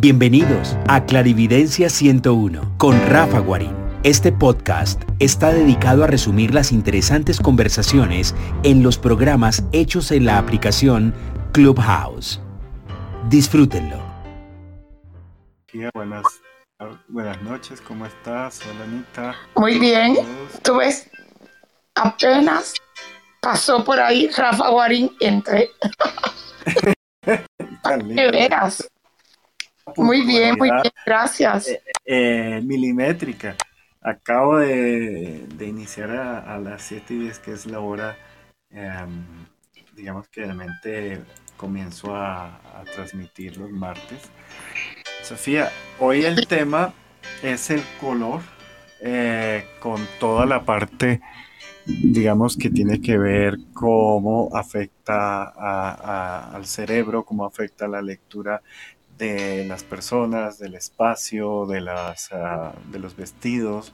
Bienvenidos a Clarividencia 101 con Rafa Guarín. Este podcast está dedicado a resumir las interesantes conversaciones en los programas hechos en la aplicación Clubhouse. Disfrútenlo. Buenas, buenas noches, ¿cómo estás? Hola Anita. Muy bien. Tú ves, apenas pasó por ahí Rafa Guarín entre. ¿Qué veras? Muy bien, muy bien, gracias. Eh, eh, milimétrica. Acabo de, iniciar a, las 7 y 10, que es la hora, em, digamos que realmente comienzo a, transmitir los martes. Sofía, hoy el tema es el color, eh, con toda la parte, digamos, que tiene que ver cómo afecta al cerebro, cómo afecta la lectura de las personas, del espacio, de, las, ah, de los vestidos,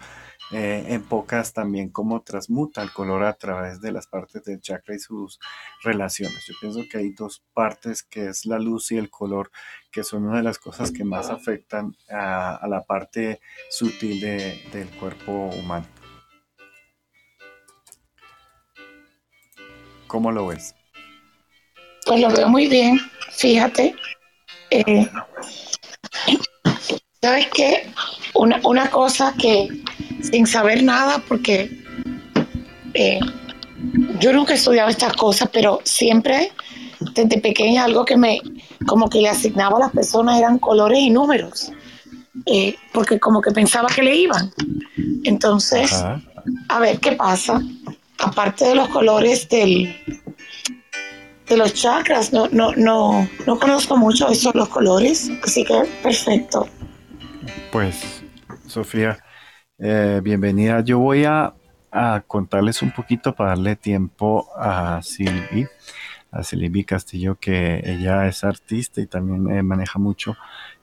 eh, en pocas también cómo transmuta el color a través de las partes del chakra y sus relaciones. Yo pienso que hay dos partes, que es la luz y el color, que son una de las cosas que más afectan a, la parte sutil del cuerpo humano. ¿Cómo lo ves? Pues lo veo muy bien, fíjate. Eh, ¿Sabes qué? Una, una, cosa que sin saber nada, porque eh, yo nunca he estudiado estas cosas, pero siempre desde pequeña algo que me como que le asignaba a las personas eran colores y números, eh, porque como que pensaba que le iban. Entonces, a ver qué pasa. Aparte de los colores del, de los chakras, no, no, no, no conozco mucho esos los colores, así que perfecto. Pues, Sofía, eh, bienvenida. Yo voy a, contarles un poquito para darle tiempo a Silvi, a Silvi Castillo, que ella es artista y también eh, maneja mucho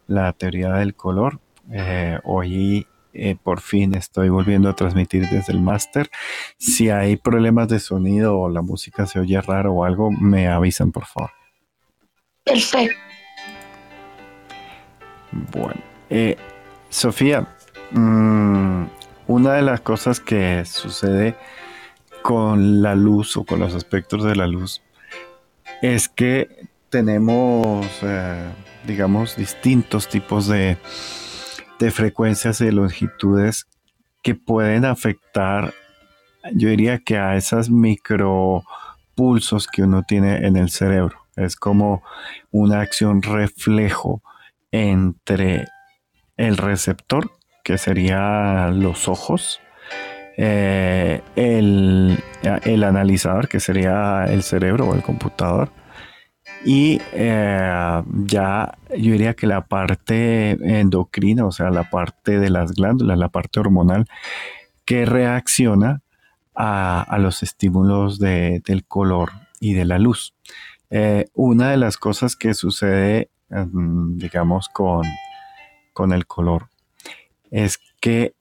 la teoría del color. Eh, hoy eh, por fin estoy volviendo a transmitir desde el máster. Si hay problemas de sonido o la música se oye raro o algo, me avisan, por favor. Perfecto. Bueno, eh, Sofía, mm, una de las cosas que sucede con la luz o con los aspectos de la luz es que tenemos, eh, digamos, distintos tipos de de frecuencias y longitudes que pueden afectar, yo diría que a esas micropulsos que uno tiene en el cerebro. Es como una acción reflejo entre el receptor, que sería los ojos, eh, el, analizador, que sería el cerebro o el computador, y eh, ya yo diría que la parte endocrina, o sea, la parte de las glándulas, la parte hormonal, que reacciona a, los estímulos del color y de la luz. Eh, una de las cosas que sucede, mm, digamos, con, con el color es que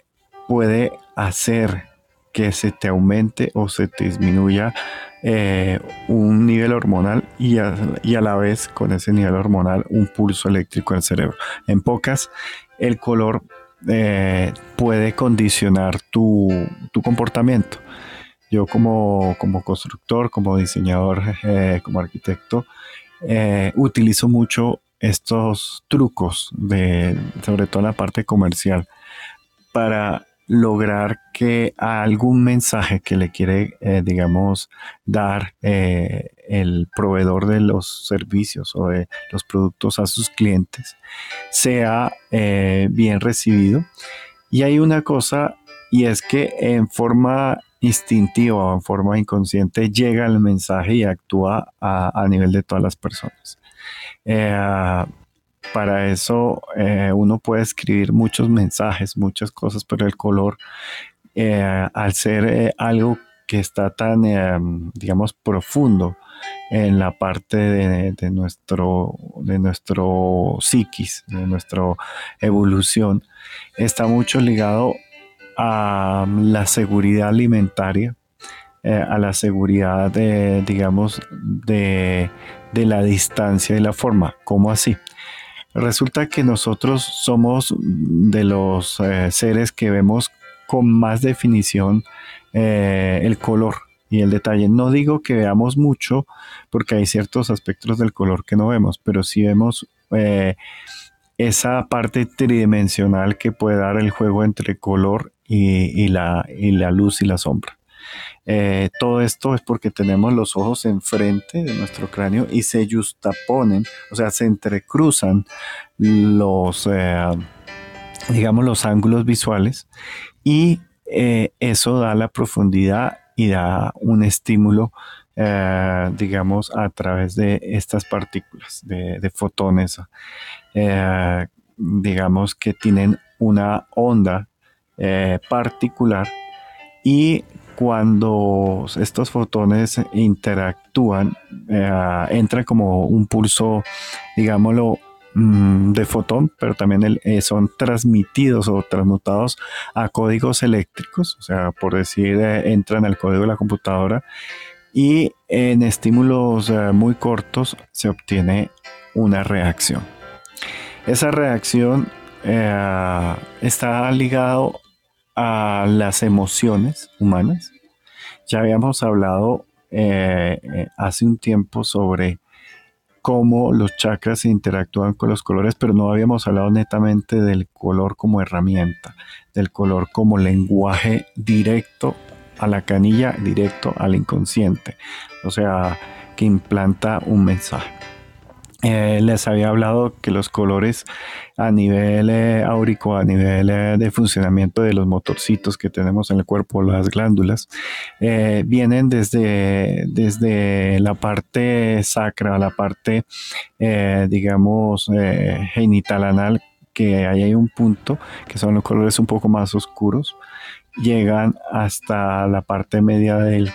puede hacer que se te aumente o se te disminuya eh, un nivel hormonal y a, la vez con ese nivel hormonal un pulso eléctrico el cerebro. En pocas, el color eh, puede condicionar tu, comportamiento. Yo como, constructor, como diseñador, eh, como arquitecto, utilizo mucho estos trucos, de, sobre todo en la parte comercial, para lograr que algún mensaje que le quiere, eh, digamos, dar eh, el proveedor de los servicios o de los productos a sus clientes sea eh, bien recibido. Y hay una cosa, y es que en forma instintiva o en forma inconsciente llega el mensaje y actúa a, nivel de todas las personas. Para eso eh, uno puede escribir muchos mensajes, muchas cosas, pero el color, eh, al ser eh, algo que está tan, digamos, profundo en la parte de, nuestro, de nuestro psiquis, de nuestra evolución, está mucho ligado a la seguridad alimentaria, a la seguridad de, digamos, de, de la distancia y la forma. ¿Cómo así? Resulta que nosotros somos de los eh, seres que vemos con más definición eh, el color y el detalle. No digo que veamos mucho, porque hay ciertos aspectos del color que no vemos, pero sí vemos eh, esa parte tridimensional que puede dar el juego entre color y, la, la, luz y la sombra. Eh, todo esto es porque tenemos los ojos enfrente de nuestro cráneo y se justaponen, o sea, se entrecruzan los, eh, digamos, los ángulos visuales y eh, eso da la profundidad y da un estímulo, digamos, a través de estas partículas, de, fotones, digamos, que tienen una onda particular y cuando estos fotones interactúan, eh, entra como un pulso, digámoslo, mm, de fotón, pero también eh, son transmitidos o transmutados a códigos eléctricos, o sea, por decir, eh, entran al código de la computadora y en estímulos muy cortos se obtiene una reacción. Esa reacción está ligado a las emociones humanas. Ya habíamos hablado eh, eh, hace un tiempo sobre cómo los chakras interactúan con los colores, pero no habíamos hablado netamente del color como herramienta, del color como lenguaje directo a la canilla, directo al inconsciente, o sea, que implanta un mensaje. Eh, les había hablado que los colores a nivel eh, áurico, a nivel eh, de funcionamiento de los motorcitos que tenemos en el cuerpo, las glándulas, vienen desde, desde la parte sacra, la parte, digamos, genital anal, que ahí hay un punto, que son los colores un poco más oscuros, llegan hasta la parte media del,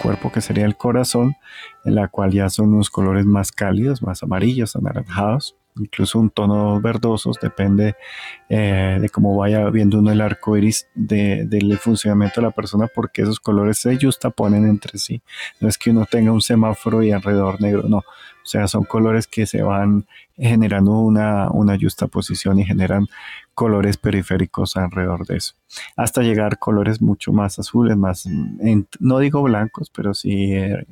cuerpo que sería el corazón, en la cual ya son unos colores más cálidos, más amarillos, anaranjados, incluso un tono verdosos, depende eh, de cómo vaya viendo uno el arco iris del funcionamiento de la persona, porque esos colores se ponen entre sí. No es que uno tenga un semáforo y alrededor negro, no. O sea, son colores que se van generando una, una justa posición y generan colores periféricos alrededor de eso. Hasta llegar colores mucho más azules, más, no digo blancos, pero sí eh,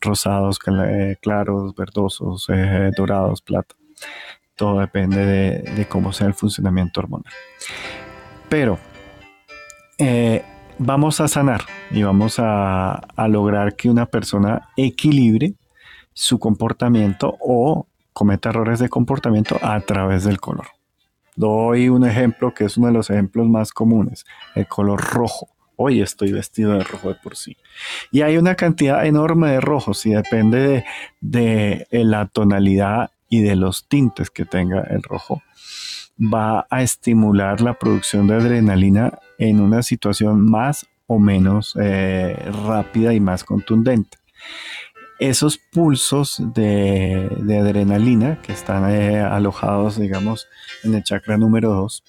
rosados, eh, claros, verdosos, eh, dorados, plata. Todo depende de, cómo sea el funcionamiento hormonal. Pero vamos a sanar y vamos a, a lograr que una persona equilibre su comportamiento o cometa errores de comportamiento a través del color. Doy un ejemplo que es uno de los ejemplos más comunes, el color rojo. Hoy estoy vestido de rojo de por sí. Y hay una cantidad enorme de rojos y depende de, de la tonalidad y de los tintes que tenga el rojo. Va a estimular la producción de adrenalina en una situación más o menos eh, rápida y más contundente esos pulsos de, adrenalina que están eh, alojados, digamos, en el chakra número 2.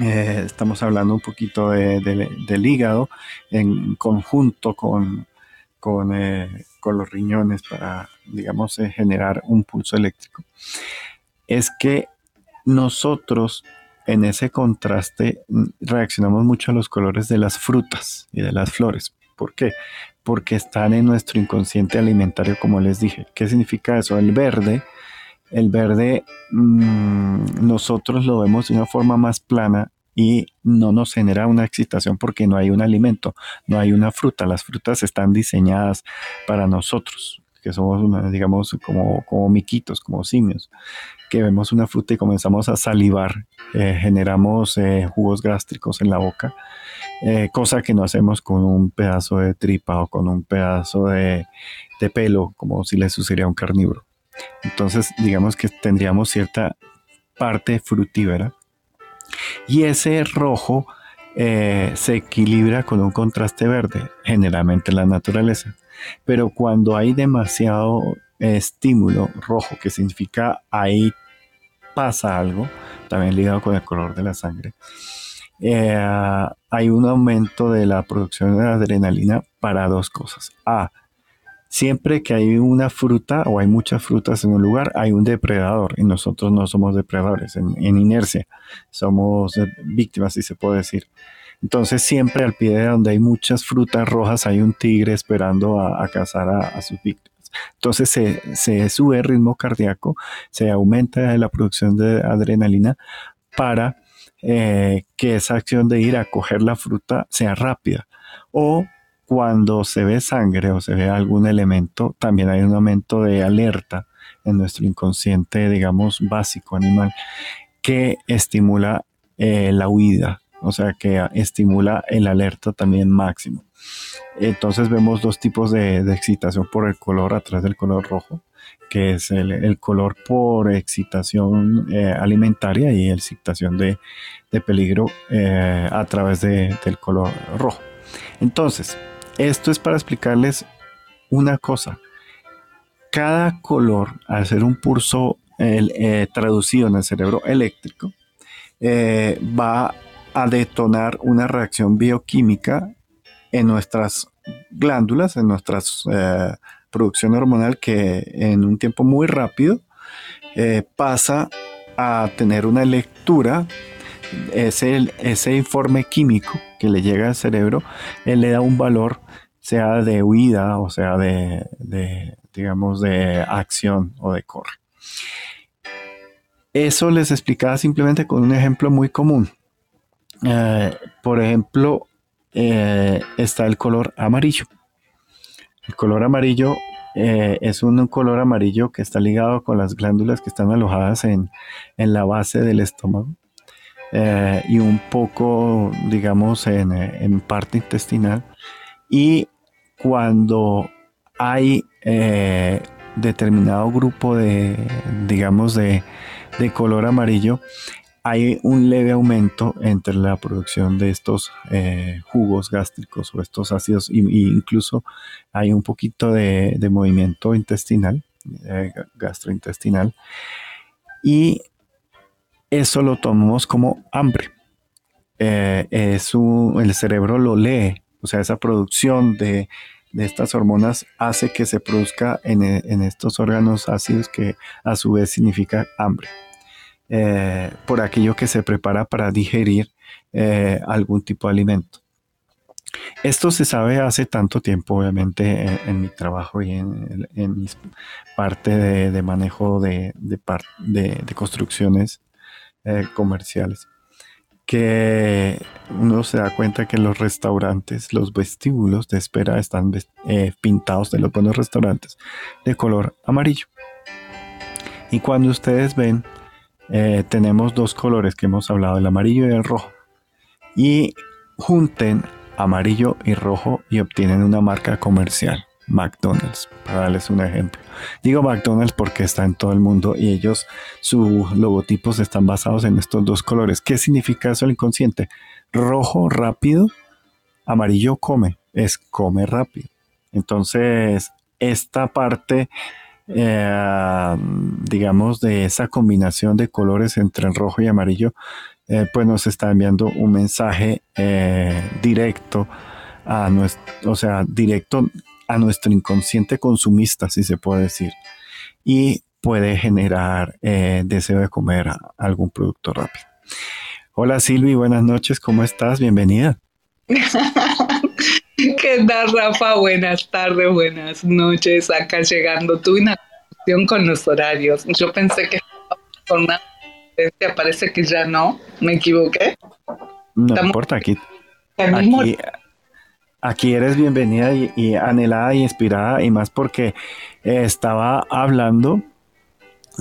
Eh, estamos hablando un poquito del hígado en conjunto con, eh, con, los riñones para, digamos, generar un pulso eléctrico. Es que nosotros en ese contraste reaccionamos mucho a los colores de las frutas y de las flores. ¿Por qué? Porque están en nuestro inconsciente alimentario, como les dije. ¿Qué significa eso? El verde, el verde mm, nosotros lo vemos de una forma más plana y no nos genera una excitación porque no hay un alimento, no hay una fruta. Las frutas están diseñadas para nosotros, que somos, digamos, como, como miquitos, como simios, que vemos una fruta y comenzamos a salivar, eh, generamos eh, jugos gástricos en la boca eh, cosa que no hacemos con un pedazo de tripa o con un pedazo de, pelo, como si le sucediera a un carnívoro. Entonces, digamos que tendríamos cierta parte frutífera. Y ese rojo se equilibra con un contraste verde, generalmente en la naturaleza. Pero cuando hay demasiado estímulo rojo, que significa ahí pasa algo, también ligado con el color de la sangre, eh, hay un aumento de la producción de adrenalina para dos cosas. A, Siempre que hay una fruta o hay muchas frutas en un lugar, hay un depredador y nosotros no somos depredadores, en, inercia somos víctimas, si se puede decir. Entonces siempre al pie de donde hay muchas frutas rojas hay un tigre esperando a, cazar a, sus víctimas. Entonces se, sube el ritmo cardíaco, se aumenta la producción de adrenalina para eh, que esa acción de ir a coger la fruta sea rápida. O cuando se ve sangre o se ve algún elemento, también hay un aumento de alerta en nuestro inconsciente, digamos, básico animal, que estimula eh, la huida, o sea, que estimula el alerta también máximo. Entonces vemos dos tipos de, excitación por el color a través del color rojo, que es el, color por excitación eh, alimentaria y excitación de, peligro eh, a través del color rojo. Entonces, esto es para explicarles una cosa. Cada color, al ser un pulso eh, traducido en el cerebro eléctrico, eh, va a detonar una reacción bioquímica en nuestras glándulas, en nuestra eh, producción hormonal que en un tiempo muy rápido pasa a tener una lectura ese, ese informe químico que le llega al cerebro, él le da un valor, sea de huida o sea de, digamos, de acción o de corre. Eso les explicaba simplemente con un ejemplo muy común. Eh, por ejemplo, eh, está el color amarillo. El color amarillo eh, es un, color amarillo que está ligado con las glándulas que están alojadas en, en la base del estómago. Y un poco, digamos, en, en, parte intestinal. Y cuando hay determinado grupo de, digamos, de, de, color amarillo, hay un leve aumento entre la producción de estos eh, jugos gástricos o estos ácidos, e incluso hay un poquito de, movimiento intestinal, gastrointestinal. Y eso lo tomamos como hambre. Eh, el cerebro lo lee, o sea, esa producción de, estas hormonas hace que se produzca en, estos órganos ácidos que a su vez significa hambre. Eh, por aquello que se prepara para digerir eh, algún tipo de alimento. Esto se sabe hace tanto tiempo, obviamente, en, mi trabajo y en, mi parte de, manejo de, de construcciones eh, comerciales que uno se da cuenta que los restaurantes, los vestíbulos de espera están eh, pintados de los buenos restaurantes de color amarillo. Y cuando ustedes ven, eh, tenemos dos colores que hemos hablado, el amarillo y el rojo. Y junten amarillo y rojo y obtienen una marca comercial. McDonald's, para darles un ejemplo. Digo McDonald's porque está en todo el mundo y ellos, sus logotipos están basados en estos dos colores. ¿Qué significa eso el inconsciente? Rojo, rápido, amarillo, come, es come rápido. Entonces, esta parte, eh, digamos, de esa combinación de colores entre el rojo y amarillo, eh, pues nos está enviando un mensaje eh, directo a nuestro, o sea, directo a nuestro inconsciente consumista, si se puede decir, y puede generar deseo de comer algún producto rápido. Hola Silvi, buenas noches, ¿cómo estás? Bienvenida. ¿Qué tal, Rafa? Buenas tardes, buenas noches. Acá llegando. Tuve una cuestión con los horarios. Yo pensé que con una parece que ya no. ¿Me equivoqué? No importa, aquí, aquí, aquí eres bienvenida y, anhelada y inspirada y más porque eh, estaba hablando,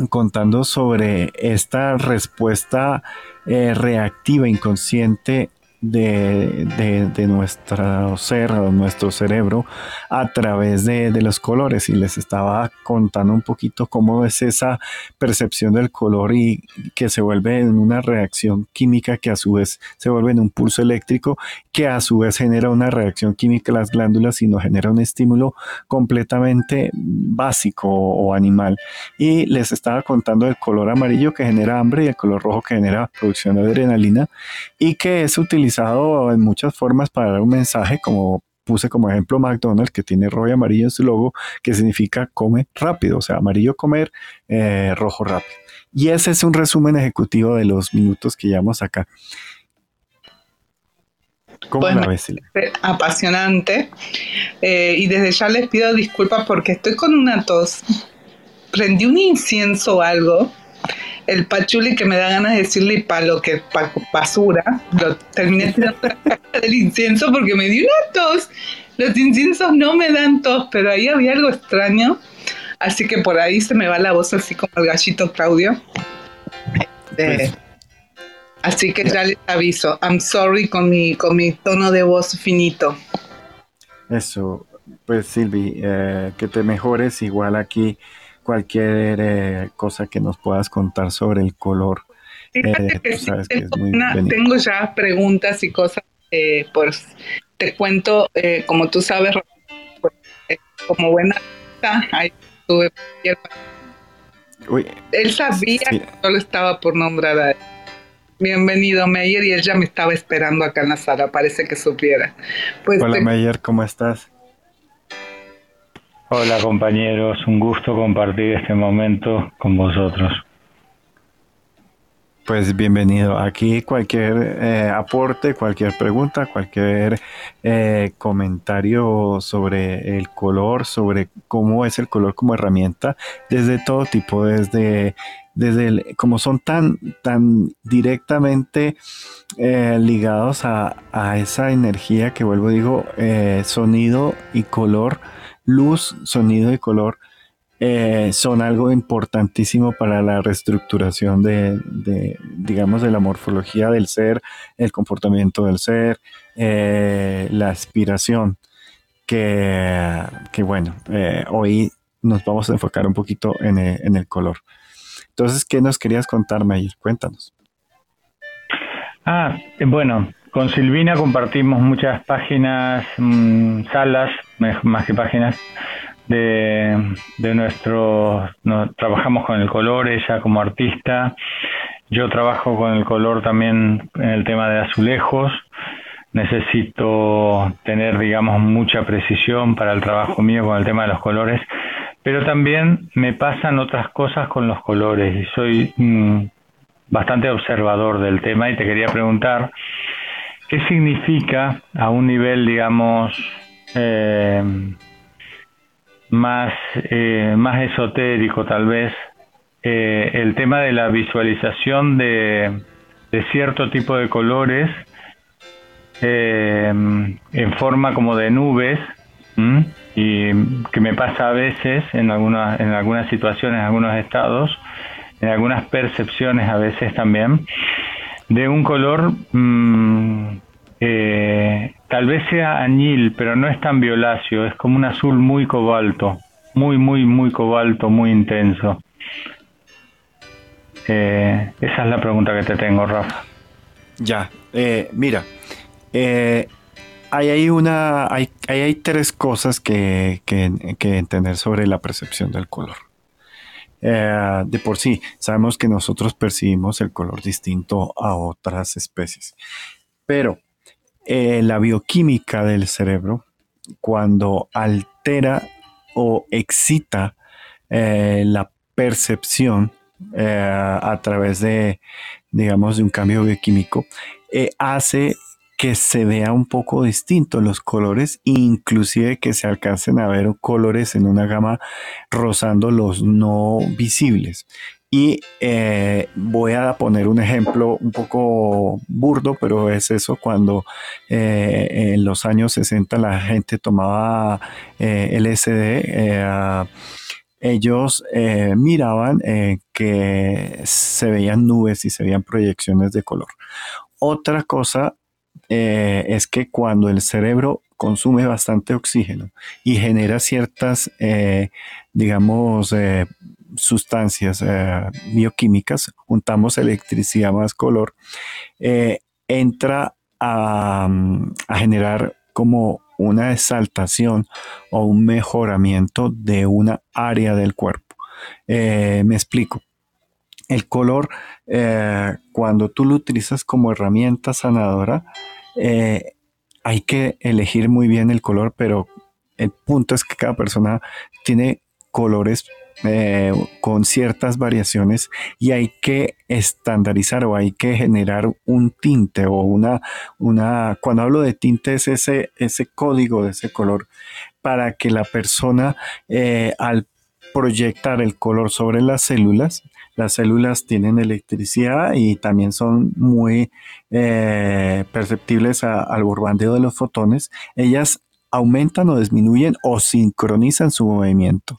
contando sobre esta respuesta eh, reactiva, inconsciente de, de, nuestro ser o nuestro cerebro a través de, los colores. Y les estaba contando un poquito cómo es esa percepción del color y que se vuelve en una reacción química que a su vez se vuelve en un pulso eléctrico que a su vez genera una reacción química en las glándulas y nos genera un estímulo completamente básico o animal. Y les estaba contando el color amarillo que genera hambre y el color rojo que genera producción de adrenalina y que es utilizado en muchas formas para dar un mensaje, como puse como ejemplo McDonald's, que tiene rojo y amarillo en su logo, que significa come rápido, o sea, amarillo comer, eh, rojo rápido. Y ese es un resumen ejecutivo de los minutos que llevamos acá. ¿Cómo la ves, Apasionante. Eh, y desde ya les pido disculpas porque estoy con una tos. Prendí un incienso o algo. El pachuli que me da ganas de decirle para lo que basura. Lo terminé tirando del incienso porque me dio una tos. Los inciensos no me dan tos, pero ahí había algo extraño. Así que por ahí se me va la voz así como el gallito Claudio. Pues, Así que ya les aviso, I'm sorry con mi, con mi tono de voz finito. Eso, pues Silvi, eh, que te mejores igual aquí cualquier eh, cosa que nos puedas contar sobre el color. Eh, tengo, ya preguntas y cosas, pues te cuento, como tú sabes, como buena ahí estuve. Él sabía que solo estaba por nombrar a él. Bienvenido, Meyer, y él ya me estaba esperando acá en la sala, parece que supiera. Pues Hola, Meyer, ¿cómo estás? Hola, compañeros, un gusto compartir este momento con vosotros. Pues bienvenido. Aquí cualquier eh, aporte, cualquier pregunta, cualquier eh, comentario sobre el color, sobre cómo es el color como herramienta, desde todo tipo, desde desde como son tan, tan directamente eh, ligados a, esa energía que vuelvo digo, sonido y color, luz, sonido y color, eh, son algo importantísimo para la reestructuración de, digamos, de la morfología del ser, el comportamiento del ser, la aspiración, que, que bueno, hoy nos vamos a enfocar un poquito en en el color. Entonces, ¿qué nos querías contar, Mayir? Cuéntanos. Ah, bueno, con Silvina compartimos muchas páginas, mm, salas, más que páginas, de, de nuestro... trabajamos con el color, ella como artista. Yo trabajo con el color también en el tema de azulejos. Necesito tener, digamos, mucha precisión para el trabajo mío con el tema de los colores pero también me pasan otras cosas con los colores y soy mm, bastante observador del tema y te quería preguntar qué significa a un nivel, digamos, eh, más, eh, más esotérico tal vez, eh, el tema de la visualización de, de cierto tipo de colores en forma como de nubes y que me pasa a veces en algunas, en algunas situaciones, en algunos estados, en algunas percepciones a veces también, de un color mm, eh, tal vez sea añil, pero no es tan violáceo, es como un azul muy cobalto, muy, muy, muy cobalto, muy intenso. Eh, esa es la pregunta que te tengo, Rafa. Ya, eh, mira, hay, una, hay, hay, tres cosas que, entender sobre la percepción del color. Eh, de por sí, sabemos que nosotros percibimos el color distinto a otras especies, pero eh, la bioquímica del cerebro, cuando altera o excita eh, la percepción a través de, digamos, de un cambio bioquímico, hace que se vea un poco distinto los colores, inclusive que se alcancen a ver colores en una gama rozando los no visibles. Y eh, voy a poner un ejemplo un poco burdo, pero es eso cuando eh, en los años 60 la gente tomaba eh, LSD. ellos miraban que se veían nubes y se veían proyecciones de color. Otra cosa eh, es que cuando el cerebro consume bastante oxígeno y genera ciertas, eh, digamos, eh, sustancias bioquímicas, juntamos electricidad más color, entra a, a generar como una exaltación o un mejoramiento de una área del cuerpo. me explico. El color, cuando tú lo utilizas como herramienta sanadora, eh, hay que elegir muy bien el color, pero el punto es que cada persona tiene colores eh, con ciertas variaciones y hay que estandarizar o hay que generar un tinte o una, una cuando hablo de tinte es ese, ese código de ese color para que la persona eh, al proyectar el color sobre las células, las células tienen electricidad y también son muy eh, perceptibles al borbandeo de los fotones. Ellas aumentan o disminuyen o sincronizan su movimiento.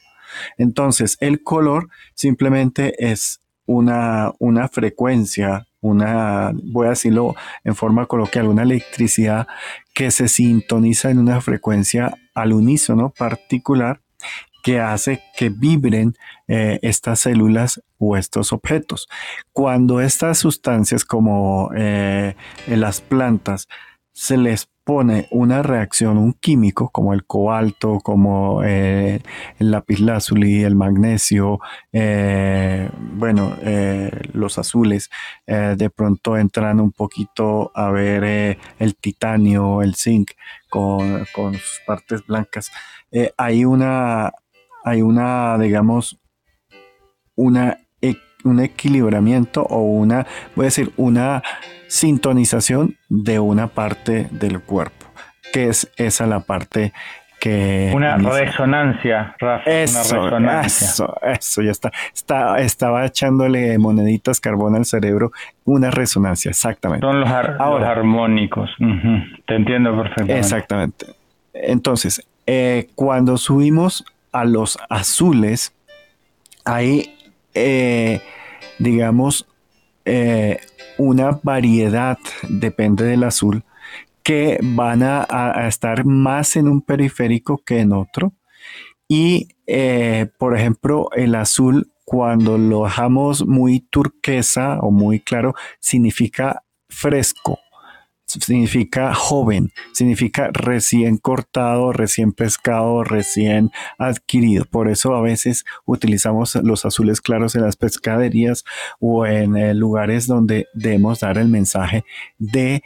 Entonces, el color simplemente es una, una frecuencia, una, voy a decirlo en forma coloquial, una electricidad que se sintoniza en una frecuencia al unísono particular que hace que vibren eh, estas células o estos objetos. Cuando estas sustancias como eh, en las plantas se les pone una reacción, un químico como el cobalto, como eh, el lapislázuli, el magnesio, eh, bueno, eh, los azules, de pronto entran un poquito a ver el titanio, el zinc con, con sus partes blancas. hay una, hay una, digamos, una un equilibramiento o una, voy a decir, una sintonización de una parte del cuerpo, que es esa la parte que... Una resonancia, Rafa. Eso, una resonancia. eso, eso, ya está. está. Estaba echándole moneditas carbón al cerebro, una resonancia, exactamente. Son los, armónicos, te entiendo perfectamente. Exactamente. Entonces, eh, cuando subimos a los azules, ahí eh, digamos, eh, una variedad, depende del azul, que van a, estar más en un periférico que en otro. Y, eh, por ejemplo, el azul, cuando lo dejamos muy turquesa o muy claro, significa fresco significa joven, significa recién cortado, recién pescado, recién adquirido. Por eso a veces utilizamos los azules claros en las pescaderías o en eh, lugares donde debemos dar el mensaje de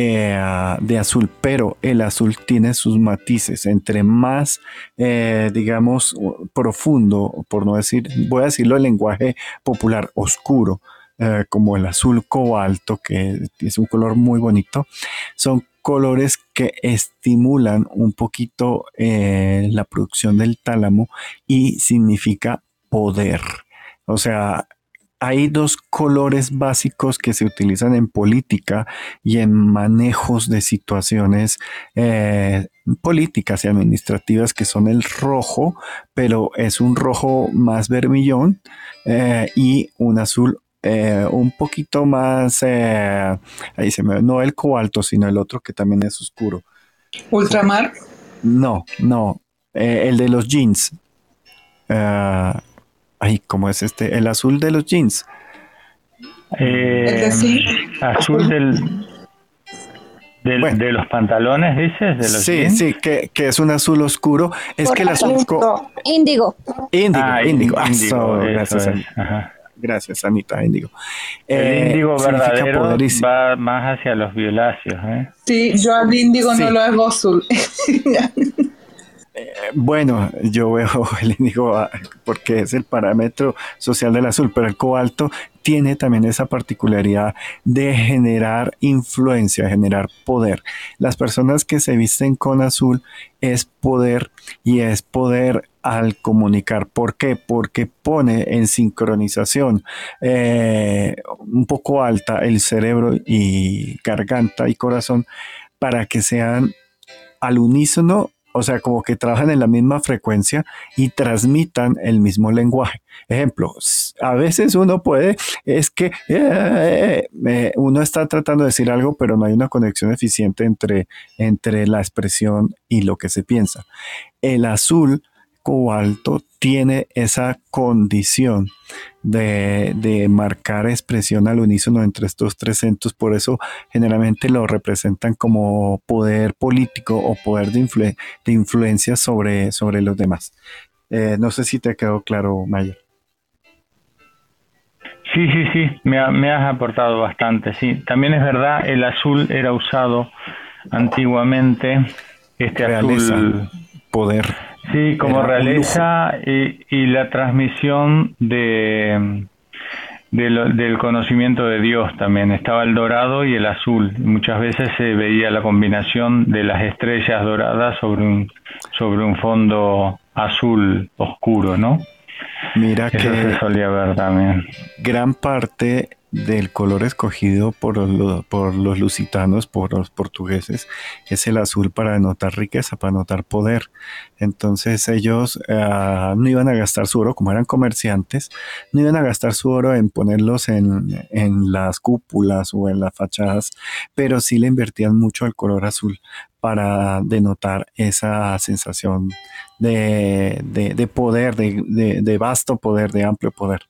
eh, de azul, pero el azul tiene sus matices. Entre más, eh, digamos, profundo, por no decir, voy a decirlo en lenguaje popular, oscuro, eh, como el azul cobalto, que es un color muy bonito, son colores que estimulan un poquito eh, la producción del tálamo y significa poder. O sea, hay dos colores básicos que se utilizan en política y en manejos de situaciones eh, políticas y administrativas que son el rojo, pero es un rojo más vermillón y un azul eh, un poquito más, eh, ahí se me, no el cobalto, sino el otro que también es oscuro. ¿Ultramar? No, no, eh, el de los jeans. ay, ¿cómo es este? El azul de los jeans. azul del, de los pantalones, dices, de los Sí, sí, que, es un azul oscuro. Es que el azul... Índigo. Índigo, ah, índigo. Ah, gracias. Gracias, Anita Índigo. El eh, índigo verdadero va más hacia los violáceos. ¿eh? Sí, yo al índigo no lo hago azul. Eh, bueno, yo veo el índigo ah, porque es el parámetro social del azul, pero el cobalto tiene también esa particularidad de generar influencia, generar poder. Las personas que se visten con azul es poder y es poder al comunicar. ¿Por qué? Porque pone en sincronización eh, un poco alta el cerebro y garganta y corazón para que sean al unísono o sea, como que trabajan en la misma frecuencia y transmitan el mismo lenguaje. Ejemplo, a veces uno puede, es que eh, eh, uno está tratando de decir algo, pero no hay una conexión eficiente entre, entre la expresión y lo que se piensa. El azul cobalto tiene esa condición de, marcar expresión al unísono entre estos tres centros, por eso generalmente lo representan como poder político o poder de, de influencia sobre, sobre los demás. Eh, no sé si te quedó claro, Mayer. Sí, sí, sí, me, me has aportado bastante, sí. También es verdad, el azul era usado antiguamente este azul poder sí como realeza y, y, la transmisión de, del conocimiento de Dios también. Estaba el dorado y el azul. Muchas veces se veía la combinación de las estrellas doradas sobre un sobre un fondo azul oscuro no Mira que se solía ver también. Gran parte del color escogido por los, por los lusitanos, por los portugueses, es el azul para denotar riqueza, para denotar poder. Entonces ellos uh, no iban a gastar su oro, como eran comerciantes, no iban a gastar su oro en ponerlos en, en las cúpulas o en las fachadas, pero sí le invertían mucho al color azul para denotar esa sensación de, de, poder, de, de, vasto poder, de amplio poder.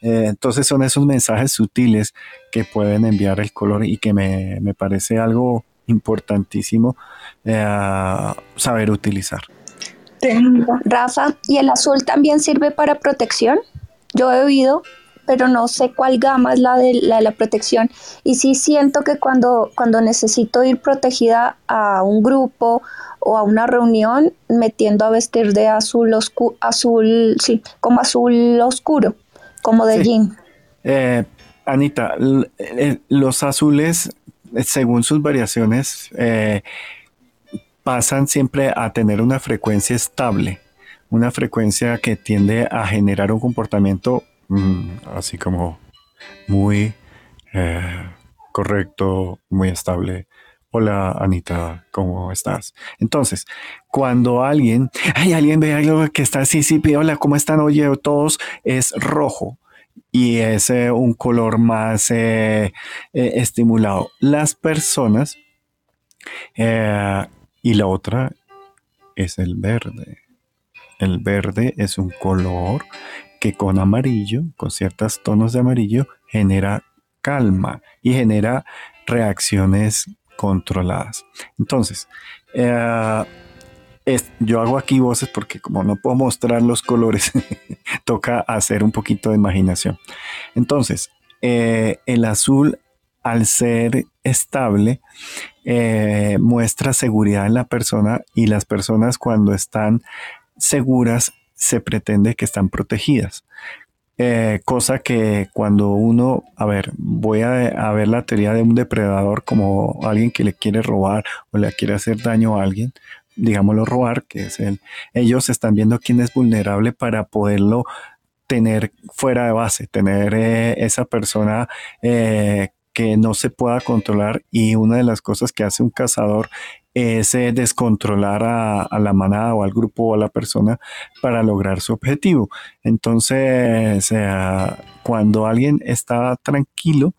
Eh, entonces son esos mensajes sutiles que pueden enviar el color y que me, me parece algo importantísimo eh, saber utilizar. Rafa, ¿y el azul también sirve para protección? Yo he oído pero no sé cuál gama es la de la, protección. Y sí siento que cuando, cuando necesito ir protegida a un grupo o a una reunión, me tiendo a vestir de azul oscuro, azul, sí, como azul oscuro, como de jean. Eh, Anita, eh, los azules, según sus variaciones, eh, pasan siempre a tener una frecuencia estable, una frecuencia que tiende a generar un comportamiento así como muy eh, correcto, muy estable. Hola Anita, ¿cómo estás? Entonces, cuando alguien, hay alguien ve algo que está así, sí, hola, ¿cómo están? Oye, todos es rojo y es eh, un color más eh, estimulado. Las personas y la otra es el verde. El verde es un color que con amarillo, con ciertos tonos de amarillo, genera calma y genera reacciones controladas. Entonces, eh, yo hago aquí voces porque como no puedo mostrar los colores, toca hacer un poquito de imaginación. Entonces, eh, el azul, al ser estable, eh, muestra seguridad en la persona y las personas cuando están seguras se pretende que están protegidas. Eh, cosa que cuando uno, a ver, voy a, ver la teoría de un depredador como alguien que le quiere robar o le quiere hacer daño a alguien, digámoslo robar, que es él, ellos están viendo quién es vulnerable para poderlo tener fuera de base, tener eh, esa persona eh, que no se pueda controlar y una de las cosas que hace un cazador es descontrolar a, la manada o al grupo o a la persona para lograr su objetivo. Entonces, cuando alguien está tranquilo,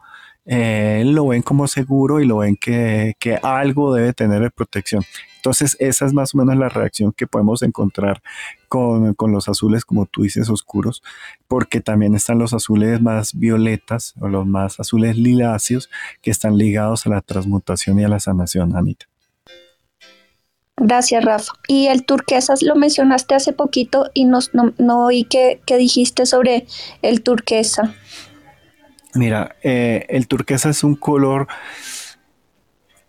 eh, lo ven como seguro y lo ven que, algo debe tener de protección. Entonces, esa es más o menos la reacción que podemos encontrar con, con, los azules, como tú dices, oscuros, porque también están los azules más violetas o los más azules liláceos que están ligados a la transmutación y a la sanación, Anita. Gracias, Rafa. Y el turquesa lo mencionaste hace poquito y no, no oí qué, dijiste sobre el turquesa. Mira, eh, el turquesa es un color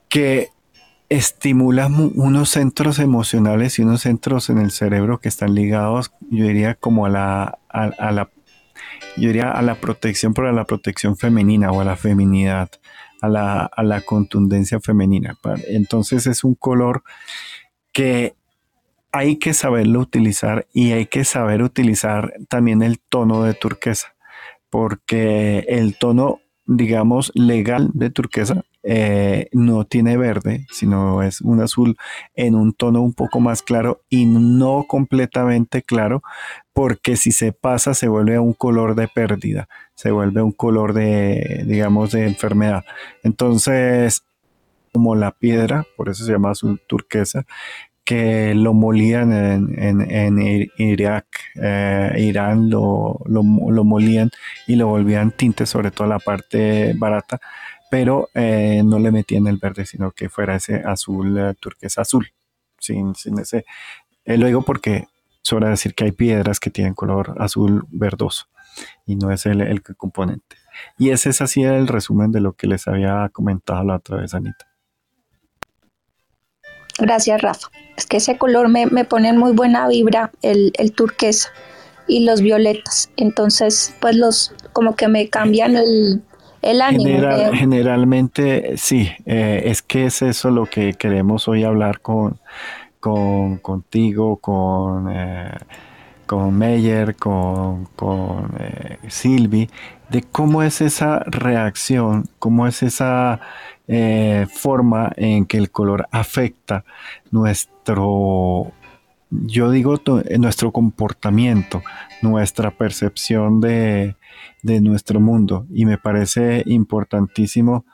que estimula unos centros emocionales y unos centros en el cerebro que están ligados, yo diría, como a, la yo diría a la protección, pero a la protección femenina o a la feminidad, a la, la contundencia femenina. Entonces es un color que hay que saberlo utilizar y hay que saber utilizar también el tono de turquesa, porque el tono, digamos, legal de turquesa eh, no tiene verde, sino es un azul en un tono un poco más claro y no completamente claro, porque si se pasa se vuelve un color de pérdida, se vuelve un color de, digamos, de enfermedad. Entonces, como la piedra, por eso se llama azul turquesa, que lo molían en, Irak, eh, Irán lo, lo, molían y lo volvían tinte, sobre todo la parte barata, pero eh, no le metían el verde, sino que fuera ese azul eh, turquesa azul, sin, sin ese. lo digo porque sobra decir que hay piedras que tienen color azul verdoso y no es el, el componente. Y ese es así el resumen de lo que les había comentado la otra vez, Anita. Gracias, Rafa. Es que ese color me, me pone en muy buena vibra, el, el turquesa y los violetas. Entonces, pues los como que me cambian el, el ánimo. generalmente, sí, eh, es que es eso lo que queremos hoy hablar con, con contigo, con, eh, con Meyer, con, con eh, Silvi, de cómo es esa reacción, cómo es esa forma en que el color afecta nuestro yo digo nuestro comportamiento, nuestra percepción de, nuestro mundo. Y me parece importantísimo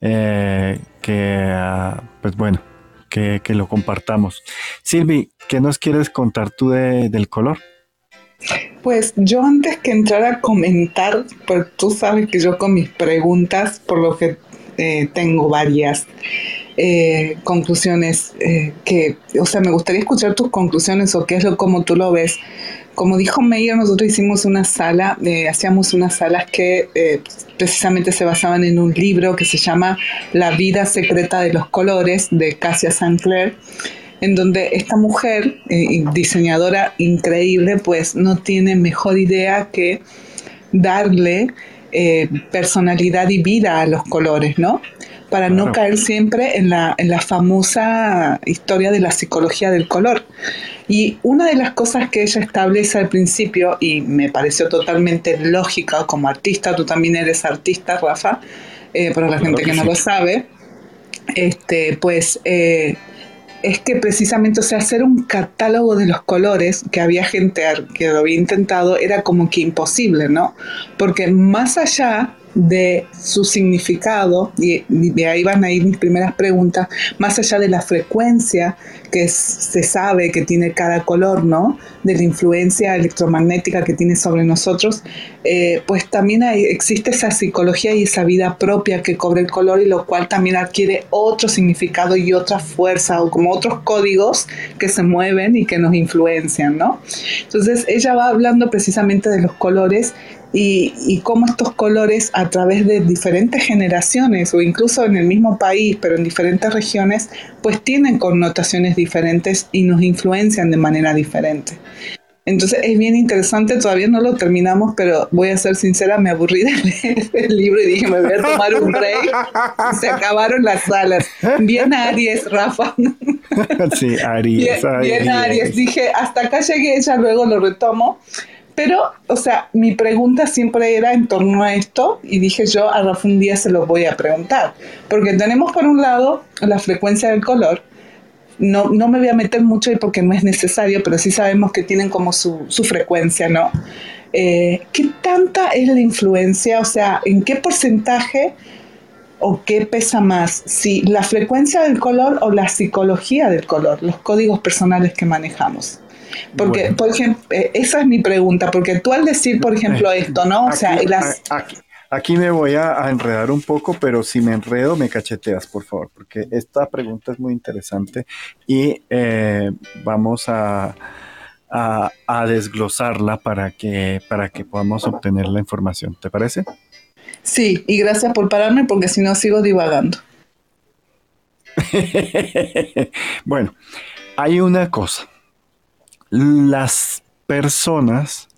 eh, que, ah, pues bueno, que, lo compartamos. Silvi, ¿qué nos quieres contar tú del color? Pues yo antes que entrar a comentar, pues tú sabes que yo con mis preguntas, por lo que eh, tengo varias. Eh, conclusiones eh, que, o sea, me gustaría escuchar tus conclusiones o qué es lo como tú lo ves. Como dijo Meyer, nosotros hicimos una sala, eh, hacíamos unas salas que precisamente se basaban en un libro que se llama La vida secreta de los colores de Cassia Sinclair, en donde esta mujer, diseñadora increíble, pues no tiene mejor idea que darle personalidad y vida a los colores, ¿no? para no caer siempre en la, en la famosa historia de la psicología del color. Y una de las cosas que ella establece al principio, y me pareció totalmente lógica como artista, tú también eres artista, Rafa, eh, para la gente que, no lo sabe, este, pues eh, es que precisamente, o sea, hacer un catálogo de los colores, que había gente que lo había intentado, era como que imposible, ¿no? Porque más allá de su significado, y de ahí van a ir mis primeras preguntas, más allá de la frecuencia que se sabe que tiene cada color, ¿no? De la influencia electromagnética que tiene sobre nosotros, eh, pues también existe esa psicología y esa vida propia que cobra el color y lo cual también adquiere otro significado y otra fuerza o como otros códigos que se mueven y que nos influencian, ¿no? Entonces ella va hablando precisamente de los colores y, cómo estos colores a través de diferentes generaciones o incluso en el mismo país, pero en diferentes regiones, pues tienen connotaciones diferentes y nos influencian de manera diferente. Entonces es bien interesante, todavía no lo terminamos, pero voy a ser sincera, me aburrí de leer el libro y dije, me voy a tomar un break. Y se acabaron las salas. Bien Aries, Rafa. Sí, Aries. Bien, bien Aries. Dije, hasta acá llegué, ya luego lo retomo. Pero, o sea, mi pregunta siempre era en torno a esto y dije yo a Rafa un día se lo voy a preguntar. Porque tenemos por un lado la frecuencia del color. No, no me voy a meter mucho ahí porque no es necesario, pero sí sabemos que tienen como su, su frecuencia, ¿no? Eh, ¿Qué tanta es la influencia? O sea, ¿en qué porcentaje o qué pesa más? Si la frecuencia del color o la psicología del color, los códigos personales que manejamos. Porque, por ejemplo, eh, esa es mi pregunta, porque tú al decir, por ejemplo, esto, ¿no? O sea, las... Aquí, me voy a, enredar un poco, pero si me enredo, me cacheteas, por favor, porque esta pregunta es muy interesante y eh, vamos a, a, desglosarla para que, para que podamos obtener la información. ¿Te parece? Sí, y gracias por pararme, porque si no sigo divagando. bueno, hay una cosa las personas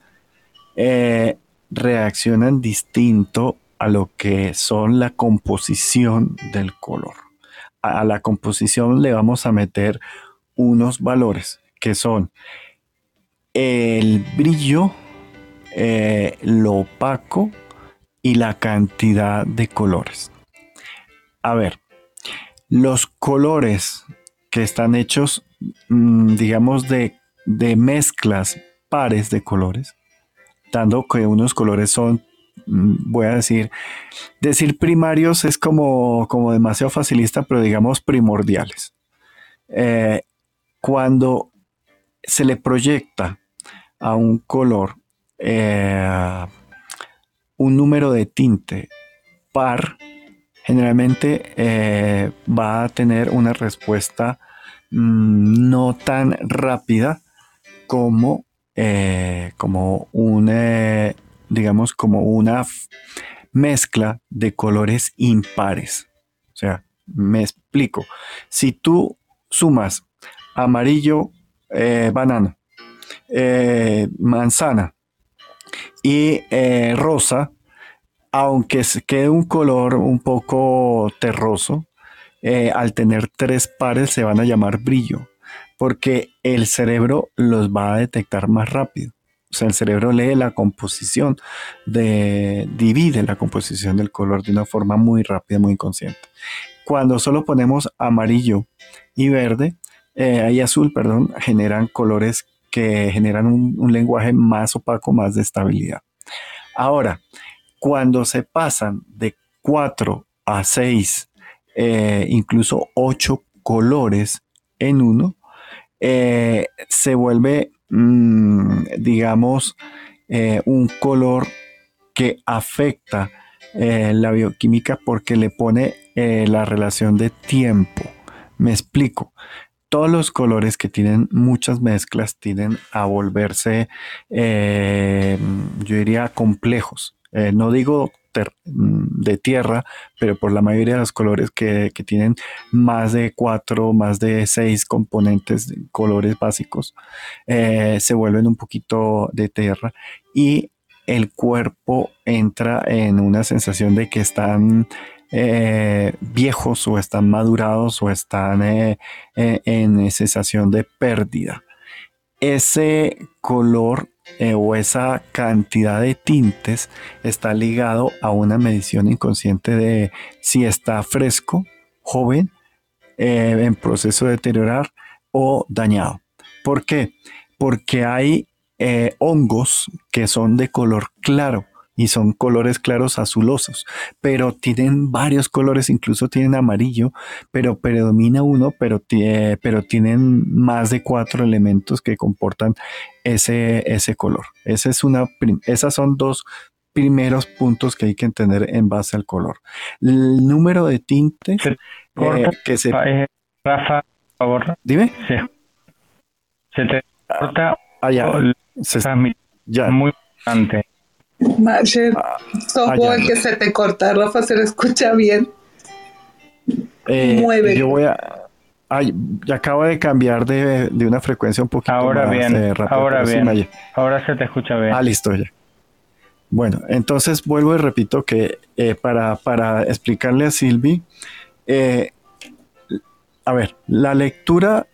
eh, reaccionan distinto a lo que son la composición del color. A la composición le vamos a meter unos valores que son el brillo, eh, lo opaco y la cantidad de colores. A ver, los colores que están hechos, mm, digamos, de de mezclas pares de colores, dando que unos colores son, mm, voy a decir, decir primarios es como, como demasiado facilista, pero digamos primordiales. Eh, cuando se le proyecta a un color eh, un número de tinte par, generalmente eh, va a tener una respuesta mm, no tan rápida como, eh, como una, digamos, como una mezcla de colores impares. O sea, me explico. Si tú sumas amarillo, eh, banano, eh, manzana y eh, rosa, aunque quede un color un poco terroso, al tener tres pares se van a llamar brillo, porque el cerebro los va a detectar más rápido. O sea, el cerebro lee la composición, de, divide la composición del color de una forma muy rápida, muy inconsciente. Cuando solo ponemos amarillo y verde, eh, y azul, perdón, generan colores que generan un, lenguaje más opaco, más de estabilidad. Ahora, cuando se pasan de 4 a 6, eh, incluso 8 colores en uno, eh, se vuelve, mm, digamos, un color que afecta la bioquímica porque le pone la relación de tiempo. Me explico todos los colores que tienen muchas mezclas tienden a volverse, eh, yo diría, complejos. Eh, no digo de tierra, pero por la mayoría de los colores que, tienen más de cuatro, más de seis componentes, colores básicos, eh, se vuelven un poquito de tierra y el cuerpo entra en una sensación de que están eh, viejos o están madurados o están eh, en sensación de pérdida. Ese color o esa cantidad de tintes está ligado a una medición inconsciente de si está fresco, joven, en proceso de deteriorar o dañado. ¿Por qué? Porque hay hongos que son de color claro y son colores claros azulosos, pero tienen varios colores, incluso tienen amarillo, pero predomina uno, pero, pero tienen más de cuatro elementos que comportan ese, ese color. Esa es una, esas son dos primeros puntos que hay que entender en base al color. El número de tinte eh, que se... Eh, Rafa, por favor. Dime. Se te corta. Ah, ya. Se, ya. Muy importante. Marshall, ah, software que se te corta, Rafa, se lo escucha bien. Eh, Mueve. Yo voy a. Ay, ya acabo de cambiar de, una frecuencia un poquito ahora más bien, eh, Ahora bien. ahora se te escucha bien. Ah, listo ya. Bueno, entonces vuelvo y repito que eh, para, para, explicarle a Silvi, a ver, la lectura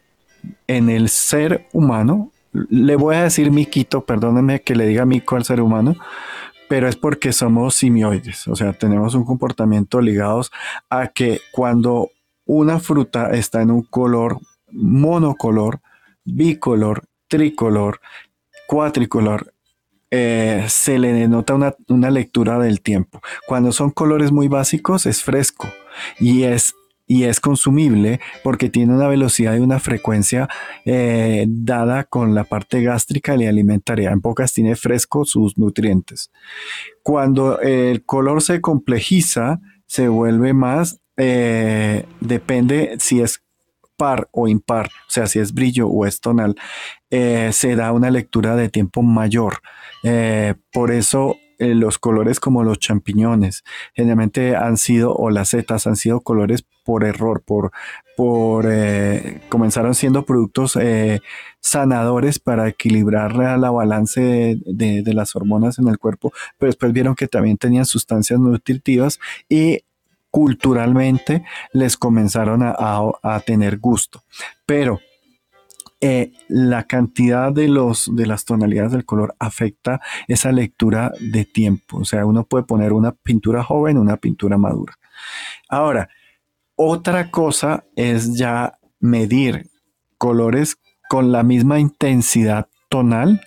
en el ser humano le voy a decir miquito, perdónenme que le diga mico al ser humano, pero es porque somos simioides, o sea, tenemos un comportamiento ligados a que cuando una fruta está en un color monocolor, bicolor, tricolor, cuatricolor, eh, se le denota una, una, lectura del tiempo. Cuando son colores muy básicos es fresco y es y es consumible porque tiene una velocidad y una frecuencia eh, dada con la parte gástrica y alimentaria. En pocas tiene fresco sus nutrientes. Cuando el color se complejiza, se vuelve más, eh, depende si es par o impar, o sea, si es brillo o es tonal, eh, se da una lectura de tiempo mayor. por eso los colores como los champiñones generalmente han sido, o las setas han sido colores por error, por, por eh, comenzaron siendo productos eh, sanadores para equilibrar la balance de, las hormonas en el cuerpo, pero después vieron que también tenían sustancias nutritivas y culturalmente les comenzaron a, tener gusto. Pero eh, la cantidad de, los, de las tonalidades del color afecta esa lectura de tiempo. O sea, uno puede poner una pintura joven, una pintura madura. Ahora, otra cosa es ya medir colores con la misma intensidad tonal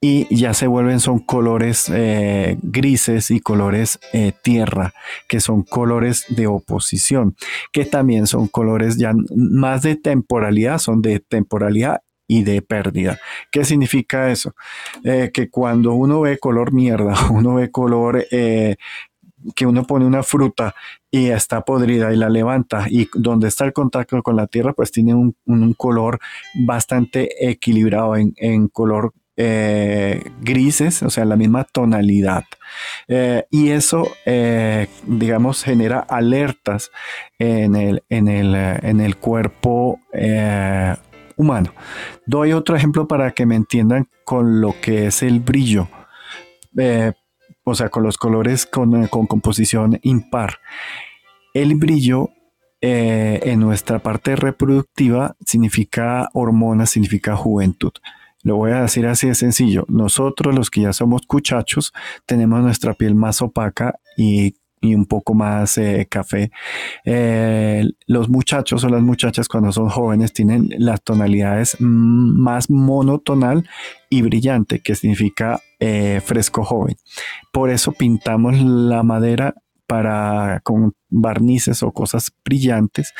y ya se vuelven son colores eh, grises y colores eh, tierra, que son colores de oposición, que también son colores ya más de temporalidad, son de temporalidad y de pérdida. ¿Qué significa eso? Eh, que cuando uno ve color mierda, uno ve color que uno pone una fruta y está podrida y la levanta y donde está el contacto con la tierra pues tiene un, color bastante equilibrado en, color eh, grises, o sea, la misma tonalidad. Eh, y eso, eh, digamos, genera alertas en el, en el, cuerpo humano. Doy otro ejemplo para que me entiendan con lo que es el brillo. o sea, con los colores con, composición impar. El brillo en nuestra parte reproductiva significa hormona, significa juventud. Lo voy a decir así de sencillo. Nosotros, los que ya somos cuchachos, tenemos nuestra piel más opaca y, un poco más eh, café. Eh, los muchachos o las muchachas cuando son jóvenes tienen las tonalidades más monotonal y brillante, que significa eh, fresco joven. Por eso pintamos la madera para con barnices o cosas brillantes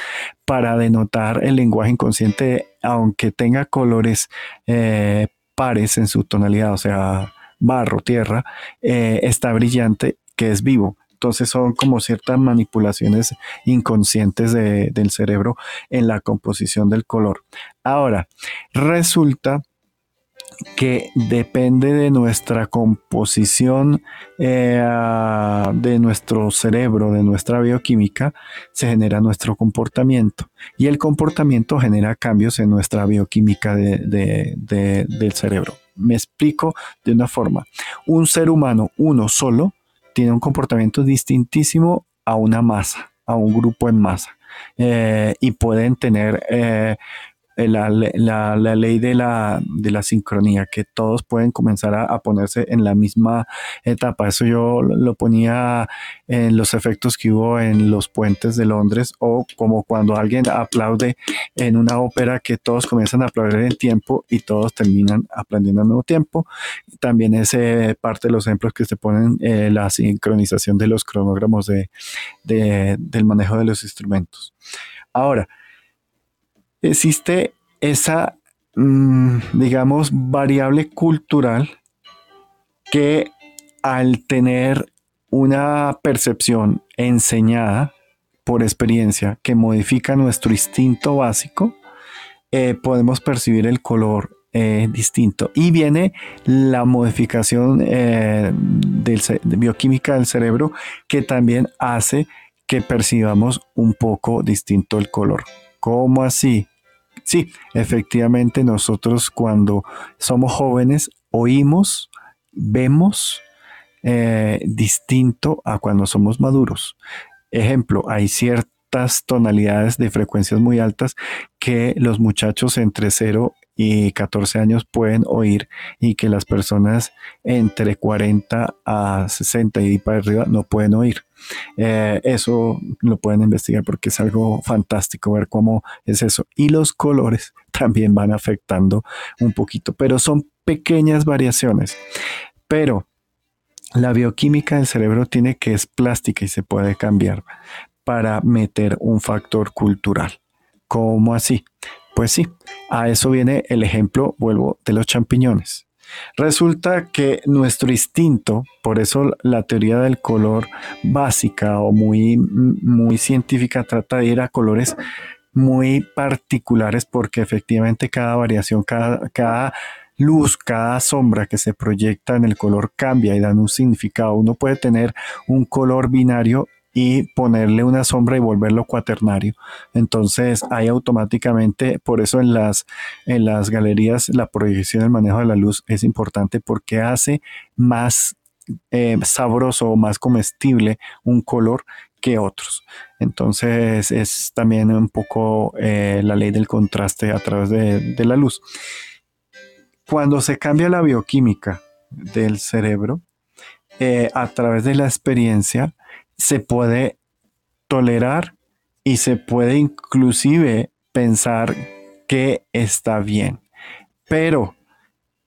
para denotar el lenguaje inconsciente, aunque tenga colores eh, pares en su tonalidad, o sea, barro, tierra, eh, está brillante, que es vivo. Entonces son como ciertas manipulaciones inconscientes del cerebro en la composición del color. Ahora, resulta que depende de nuestra composición eh, de nuestro cerebro, de nuestra bioquímica, se genera nuestro comportamiento. Y el comportamiento genera cambios en nuestra bioquímica del cerebro. Me explico de una forma. Un ser humano, uno solo, tiene un comportamiento distintísimo a una masa, a un grupo en masa. Eh, y pueden tener eh, eh, la, ley de la, de la sincronía, que todos pueden comenzar a, ponerse en la misma etapa. Eso yo lo ponía en los efectos que hubo en los puentes de Londres o como cuando alguien aplaude en una ópera que todos comienzan a aplaudir en tiempo y todos terminan aplaudiendo al mismo tiempo. También es eh, parte de los ejemplos que se ponen eh, la sincronización de los cronógramos de, del manejo de los instrumentos. Ahora, existe esa, mm, digamos, variable cultural que al tener una percepción enseñada por experiencia que modifica nuestro instinto básico, eh, podemos percibir el color eh, distinto. Y viene la modificación eh, de bioquímica del cerebro que también hace que percibamos un poco distinto el color. ¿Cómo así? Sí, efectivamente nosotros cuando somos jóvenes oímos, vemos eh, distinto a cuando somos maduros. Ejemplo, hay ciertas tonalidades de frecuencias muy altas que los muchachos entre 0 y 14 años pueden oír y que las personas entre 40 a 60 y para arriba no pueden oír. Eh, eso lo pueden investigar porque es algo fantástico ver cómo es eso. Y los colores también van afectando un poquito, pero son pequeñas variaciones. Pero la bioquímica del cerebro tiene que es plástica y se puede cambiar para meter un factor cultural. ¿Cómo así? Pues sí, a eso viene el ejemplo, vuelvo, de los champiñones. Resulta que nuestro instinto, por eso la teoría del color básica o muy, muy científica trata de ir a colores muy particulares porque efectivamente cada variación, cada, cada luz, cada sombra que se proyecta en el color cambia y dan un significado. Uno puede tener un color binario y ponerle una sombra y volverlo cuaternario. Entonces ahí automáticamente, por eso en las, en las galerías la proyección, el manejo de la luz es importante porque hace más eh, sabroso o más comestible un color que otros. Entonces es también un poco eh, la ley del contraste a través de, la luz. Cuando se cambia la bioquímica del cerebro, eh, a través de la experiencia, se puede tolerar y se puede inclusive pensar que está bien. Pero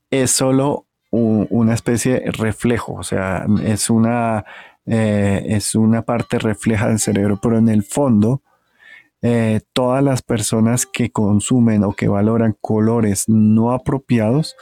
es solo una especie de reflejo, o sea, es una, eh, es una parte refleja del cerebro, pero en el fondo, eh, todas las personas que consumen o que valoran colores no apropiados,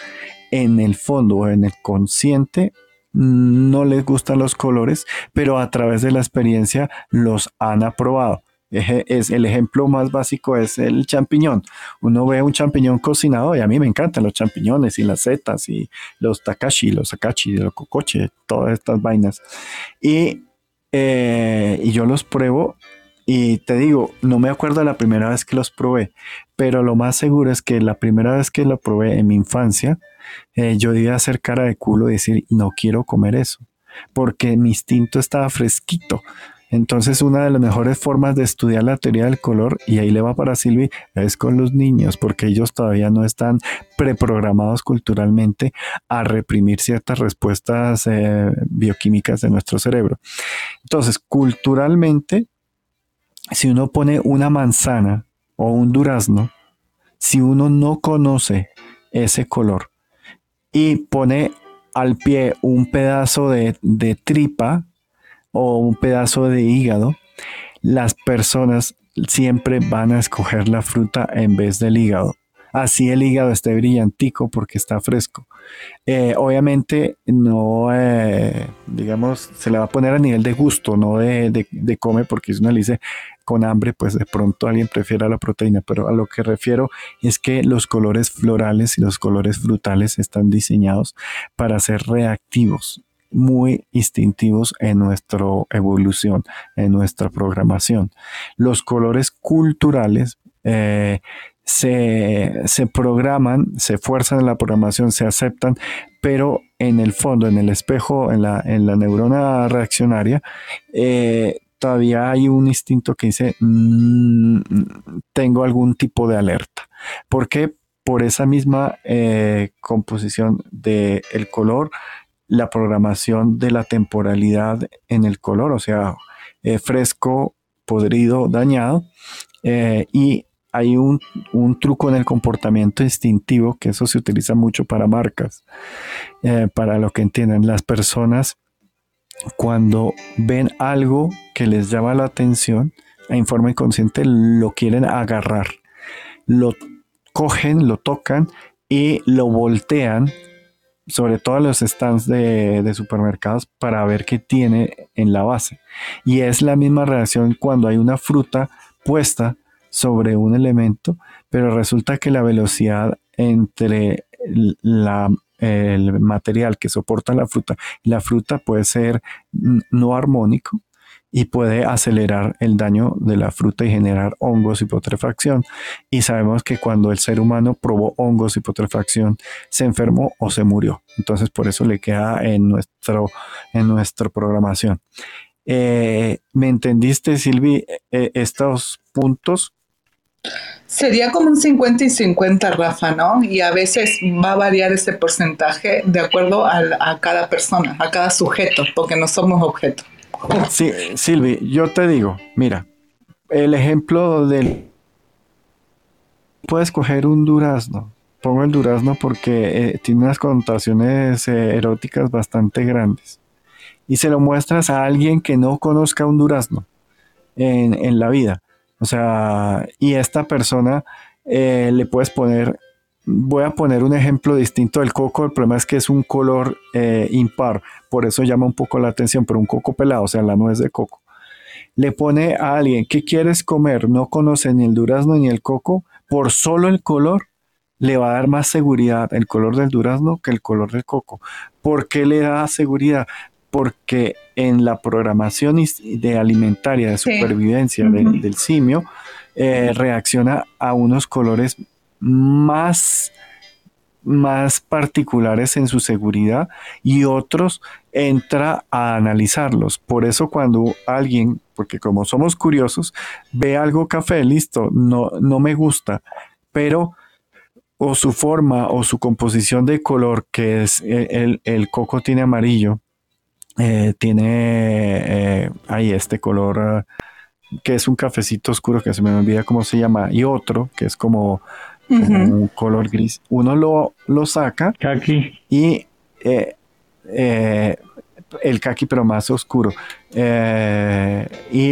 en el fondo o en el consciente no les gustan los colores, pero a través de la experiencia los han aprobado. Es, el ejemplo más básico es el champiñón. Uno ve un champiñón cocinado y a mí me encantan los champiñones y las setas y los takashi, los akachi, los cocoche, todas estas vainas. Y, eh, y yo los pruebo y te digo, no me acuerdo la primera vez que los probé, pero lo más seguro es que la primera vez que lo probé en mi infancia, eh, yo debía hacer cara de culo y decir, no quiero comer eso, porque mi instinto estaba fresquito. Entonces, una de las mejores formas de estudiar la teoría del color, y ahí le va para Silvi, es con los niños, porque ellos todavía no están preprogramados culturalmente a reprimir ciertas respuestas eh, bioquímicas de nuestro cerebro. Entonces, culturalmente, si uno pone una manzana o un durazno, si uno no conoce ese color y pone al pie un pedazo de, de tripa o un pedazo de hígado, las personas siempre van a escoger la fruta en vez del hígado. Así el hígado esté brillantico porque está fresco. Eh, obviamente no, eh, digamos, se le va a poner a nivel de gusto, no de, de, come, porque si uno le dice con hambre, pues de pronto alguien prefiera la proteína, pero a lo que refiero es que los colores florales y los colores frutales están diseñados para ser reactivos muy instintivos en nuestra evolución, en nuestra programación. Los colores culturales eh, se, programan, se fuerzan en la programación, se aceptan, pero en el fondo, en el espejo, en la, en la neurona reaccionaria, eh, todavía hay un instinto que dice, mm, tengo algún tipo de alerta. ¿Por qué? Por esa misma eh, composición del el color, la programación de la temporalidad en el color, o sea, eh, fresco, podrido, dañado, eh, y hay un, un, truco en el comportamiento instintivo, que eso se utiliza mucho para marcas, para lo que entienden las personas cuando ven algo que les llama la atención, en forma inconsciente lo quieren agarrar. Lo cogen, lo tocan y lo voltean, sobre todo a los stands de, de, supermercados, para ver qué tiene en la base. Y es la misma reacción cuando hay una fruta puesta sobre un elemento, pero resulta que la velocidad entre la el material que soporta la fruta. La fruta puede ser no armónico y puede acelerar el daño de la fruta y generar hongos y putrefacción. Y sabemos que cuando el ser humano probó hongos y putrefacción, se enfermó o se murió. Entonces por eso le queda en, nuestro, en nuestra programación. Eh, ¿Me entendiste, Silvi, eh, estos puntos? Sería como un 50 y 50, Rafa, ¿no? Y a veces va a variar ese porcentaje de acuerdo a, cada persona, a cada sujeto, porque no somos objetos. Sí, Silvi, yo te digo, mira, el ejemplo del... Puedes coger un durazno. Pongo el durazno porque eh, tiene unas connotaciones eh, eróticas bastante grandes. Y se lo muestras a alguien que no conozca un durazno en, en la vida o sea, y esta persona eh, le puedes poner, voy a poner un ejemplo distinto del coco, el problema es que es un color eh, impar, por eso llama un poco la atención, pero un coco pelado, o sea, la nuez de coco. Le pone a alguien, ¿qué quieres comer? No conoce ni el durazno ni el coco, por solo el color le va a dar más seguridad el color del durazno que el color del coco. ¿Por qué le da seguridad? Porque en la programación de alimentaria de supervivencia del, simio eh, reacciona a unos colores más más particulares en su seguridad y otros entra a analizarlos. Por eso cuando alguien, porque como somos curiosos, ve algo café, listo, no, no me gusta, pero o su forma o su composición de color, que es el, el coco tiene amarillo, eh, tiene eh, ahí este color eh, que es un cafecito oscuro que se me olvida cómo se llama y otro que es como, un color gris. Uno lo, lo saca y el kaki pero más oscuro y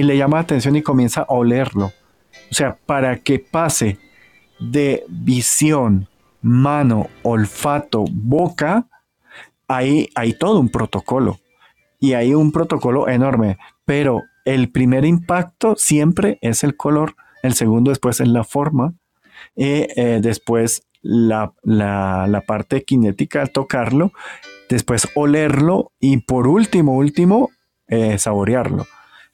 le llama la atención y comienza a olerlo. O sea, para que pase de visión, mano, olfato, boca, ahí hay todo un protocolo y hay un protocolo enorme, pero el primer impacto siempre es el color, el segundo después es la forma y eh, después la, la, parte cinética al tocarlo, después olerlo y por último, último, eh, saborearlo.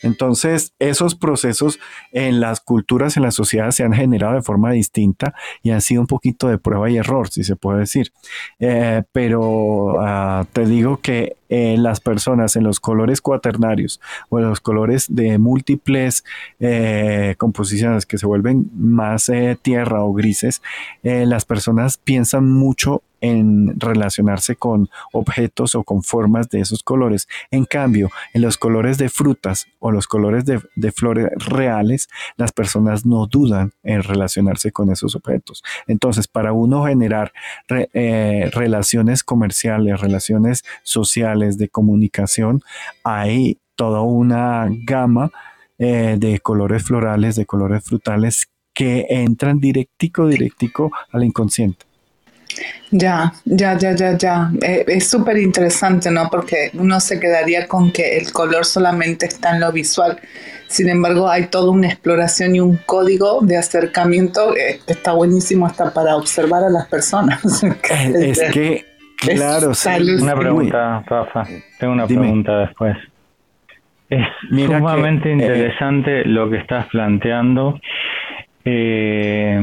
Entonces, esos procesos en las culturas, en las sociedades se han generado de forma distinta y han sido un poquito de prueba y error, si se puede decir. Eh, pero ah, te digo que eh, las personas en los colores cuaternarios o en los colores de múltiples eh, composiciones que se vuelven más tierra o grises, las personas piensan mucho en relacionarse con objetos o con formas de esos colores. En cambio, en los colores de frutas o los colores de, flores reales, las personas no dudan en relacionarse con esos objetos. Entonces, para uno generar eh, relaciones comerciales, relaciones sociales, de comunicación, hay toda una gama eh, de colores florales, de colores frutales que entran directico, directico al inconsciente. Ya, ya, ya, ya, ya. Eh, es súper interesante, ¿no? Porque uno se quedaría con que el color solamente está en lo visual. Sin embargo, hay toda una exploración y un código de acercamiento que está buenísimo hasta para observar a las personas. es que, claro, sí. Una pregunta, Rafa. Tengo una pregunta después. Es sumamente eh, interesante lo que estás planteando. Eh,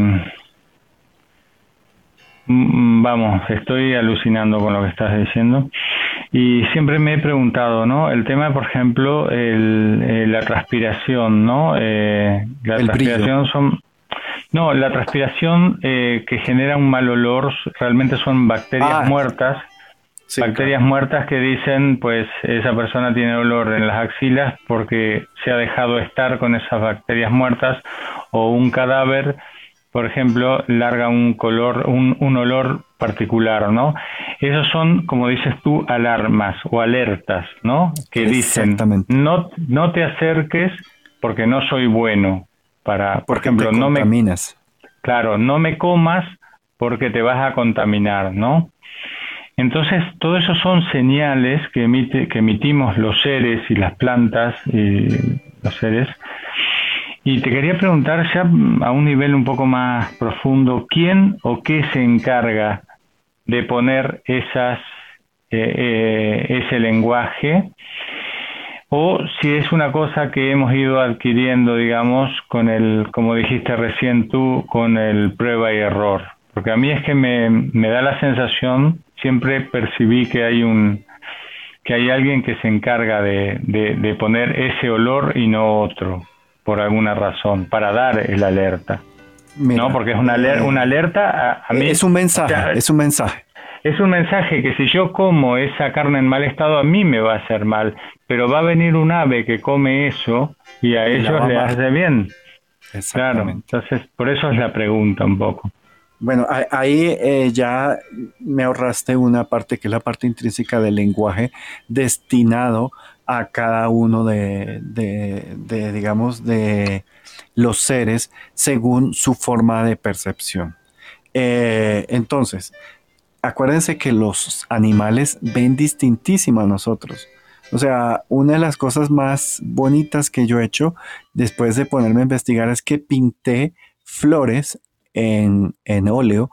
vamos, estoy alucinando con lo que estás diciendo. Y siempre me he preguntado, ¿no? El tema, por ejemplo, el, eh, la transpiración, ¿no? Eh, la transpiración son... No, la transpiración eh, que genera un mal olor realmente son bacterias ah, muertas. bacterias muertas que dicen, pues esa persona tiene olor en las axilas porque se ha dejado estar con esas bacterias muertas o un cadáver por ejemplo, larga un color, un, un olor particular, ¿no? Esos son, como dices tú, alarmas o alertas, ¿no? Que dicen, no, no te acerques porque no soy bueno para, por ejemplo, no me... Claro, no me comas porque te vas a contaminar, ¿no? Entonces, todo eso son señales que, emite, que emitimos los seres y las plantas y los seres y te quería preguntar ya a un nivel un poco más profundo, ¿quién o qué se encarga de poner esas, eh, eh, ese lenguaje? O si es una cosa que hemos ido adquiriendo, digamos, con el, como dijiste recién tú, con el prueba y error. Porque a mí es que me, me da la sensación, siempre percibí que hay un, que hay alguien que se encarga de, de poner ese olor y no otro por alguna razón, para dar el alerta. no, porque es una, alerta, una alerta a, mí. Es un mensaje, es un mensaje. Es un mensaje que si yo como esa carne en mal estado, a mí me va a hacer mal, pero va a venir un ave que come eso y a ellos le hace bien. Claro, entonces por eso es la pregunta un poco. Bueno, ahí eh, ya me ahorraste una parte que es la parte intrínseca del lenguaje destinado a cada uno de, digamos, de los seres según su forma de percepción. Eh, entonces, acuérdense que los animales ven distintísimo a nosotros. O sea, una de las cosas más bonitas que yo he hecho después de ponerme a investigar es que pinté flores en, en óleo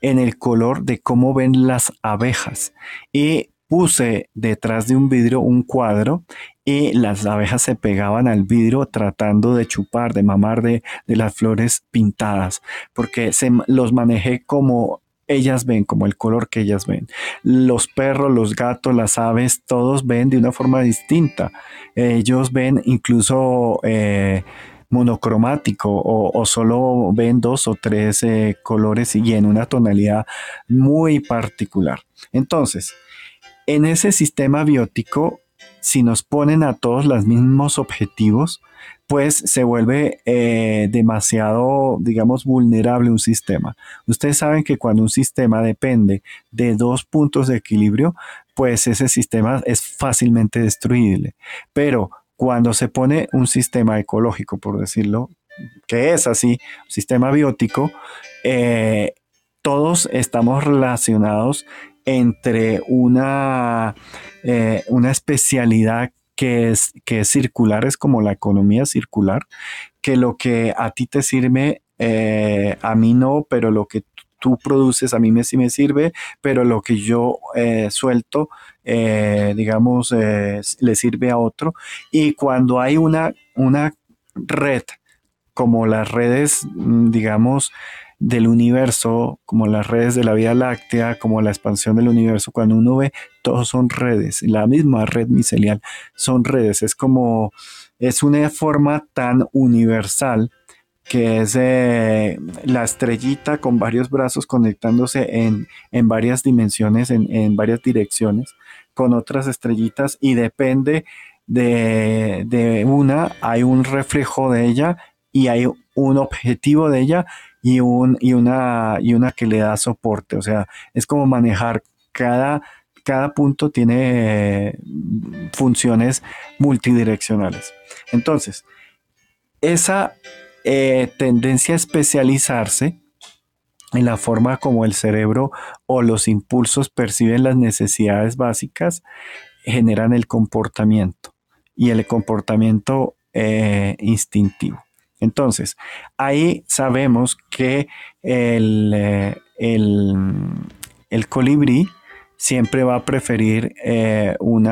en el color de cómo ven las abejas. Y puse detrás de un vidrio un cuadro y las abejas se pegaban al vidrio tratando de chupar, de mamar de, las flores pintadas, porque se, los manejé como ellas ven, como el color que ellas ven. Los perros, los gatos, las aves, todos ven de una forma distinta. Ellos ven incluso... Eh, monocromático o, solo ven dos o tres eh, colores y en una tonalidad muy particular. Entonces, en ese sistema biótico, si nos ponen a todos los mismos objetivos, pues se vuelve eh, demasiado, digamos, vulnerable un sistema. Ustedes saben que cuando un sistema depende de dos puntos de equilibrio, pues ese sistema es fácilmente destruible. Pero cuando se pone un sistema ecológico, por decirlo, que es así, sistema biótico, eh, todos estamos relacionados entre una, eh, una especialidad que es, que es circular, es como la economía circular, que lo que a ti te sirve, eh, a mí no, pero lo que tú produces a mí me, sí me sirve, pero lo que yo eh, suelto, digamos, le sirve a otro. Y cuando hay una, una red, como las redes, mm, digamos, del universo, como las redes de la Vía Láctea, como la expansión del universo, cuando uno ve, todos son redes, la misma red micelial son redes, es como, es una forma tan universal que es eh, la estrellita con varios brazos conectándose en, varias dimensiones, en, varias direcciones, con otras estrellitas y depende de, de, una, hay un reflejo de ella y hay un objetivo de ella y, un, y, una, y una que le da soporte. O sea, es como manejar cada, cada punto tiene funciones multidireccionales. Entonces, esa eh, tendencia a especializarse en la forma como el cerebro o los impulsos perciben las necesidades básicas generan el comportamiento y el comportamiento eh, instintivo. Entonces, ahí sabemos que el, eh, el, colibrí siempre va a preferir eh, un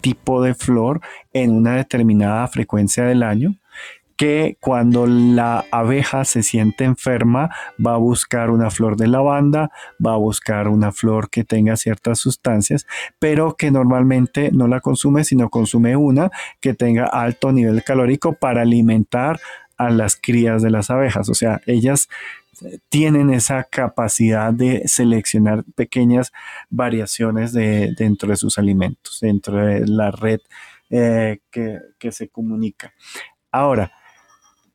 tipo de flor en una determinada frecuencia del año que cuando la abeja se siente enferma va a buscar una flor de lavanda, va a buscar una flor que tenga ciertas sustancias, pero que normalmente no la consume, sino consume una que tenga alto nivel calórico para alimentar a las crías de las abejas. O sea, ellas eh, tienen esa capacidad de seleccionar pequeñas variaciones de, dentro de sus alimentos, dentro de la red eh, que, se comunica. Ahora,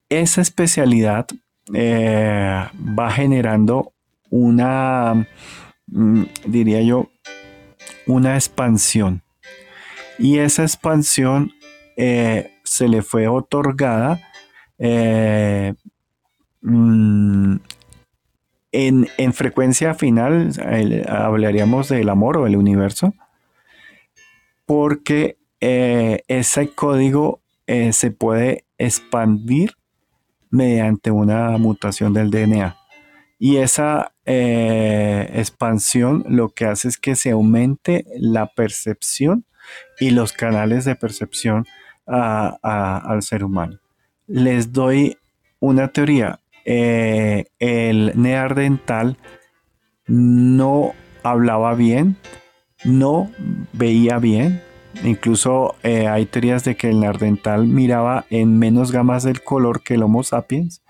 esa especialidad eh, va generando una, mm, diría yo, una expansión. Y esa expansión se le fue otorgada eh, mm, en, frecuencia final hablaríamos del amor o el universo, porque eh, ese código eh, se puede expandir mediante una mutación del DNA. Y esa expansión lo que hace es que se aumente la percepción y los canales de percepción al ser humano les doy una teoría. Eh, el neardental no hablaba bien, no veía bien. Incluso eh, hay teorías de que el neardental miraba en menos gamas del color que el Homo sapiens,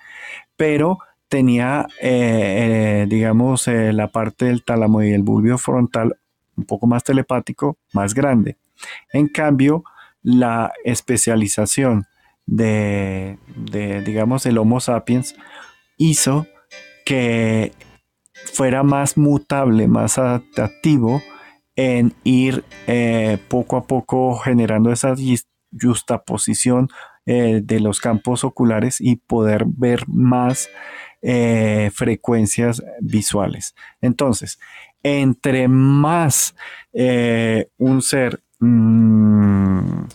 pero tenía, eh, digamos, la parte del tálamo y el bulbio frontal un poco más telepático, más grande. En cambio, la especialización de, digamos, el Homo sapiens hizo que fuera más mutable, más adaptativo en ir eh, poco a poco generando esa justaposición eh, de los campos oculares y poder ver más eh, frecuencias visuales. Entonces, entre más un ser mm,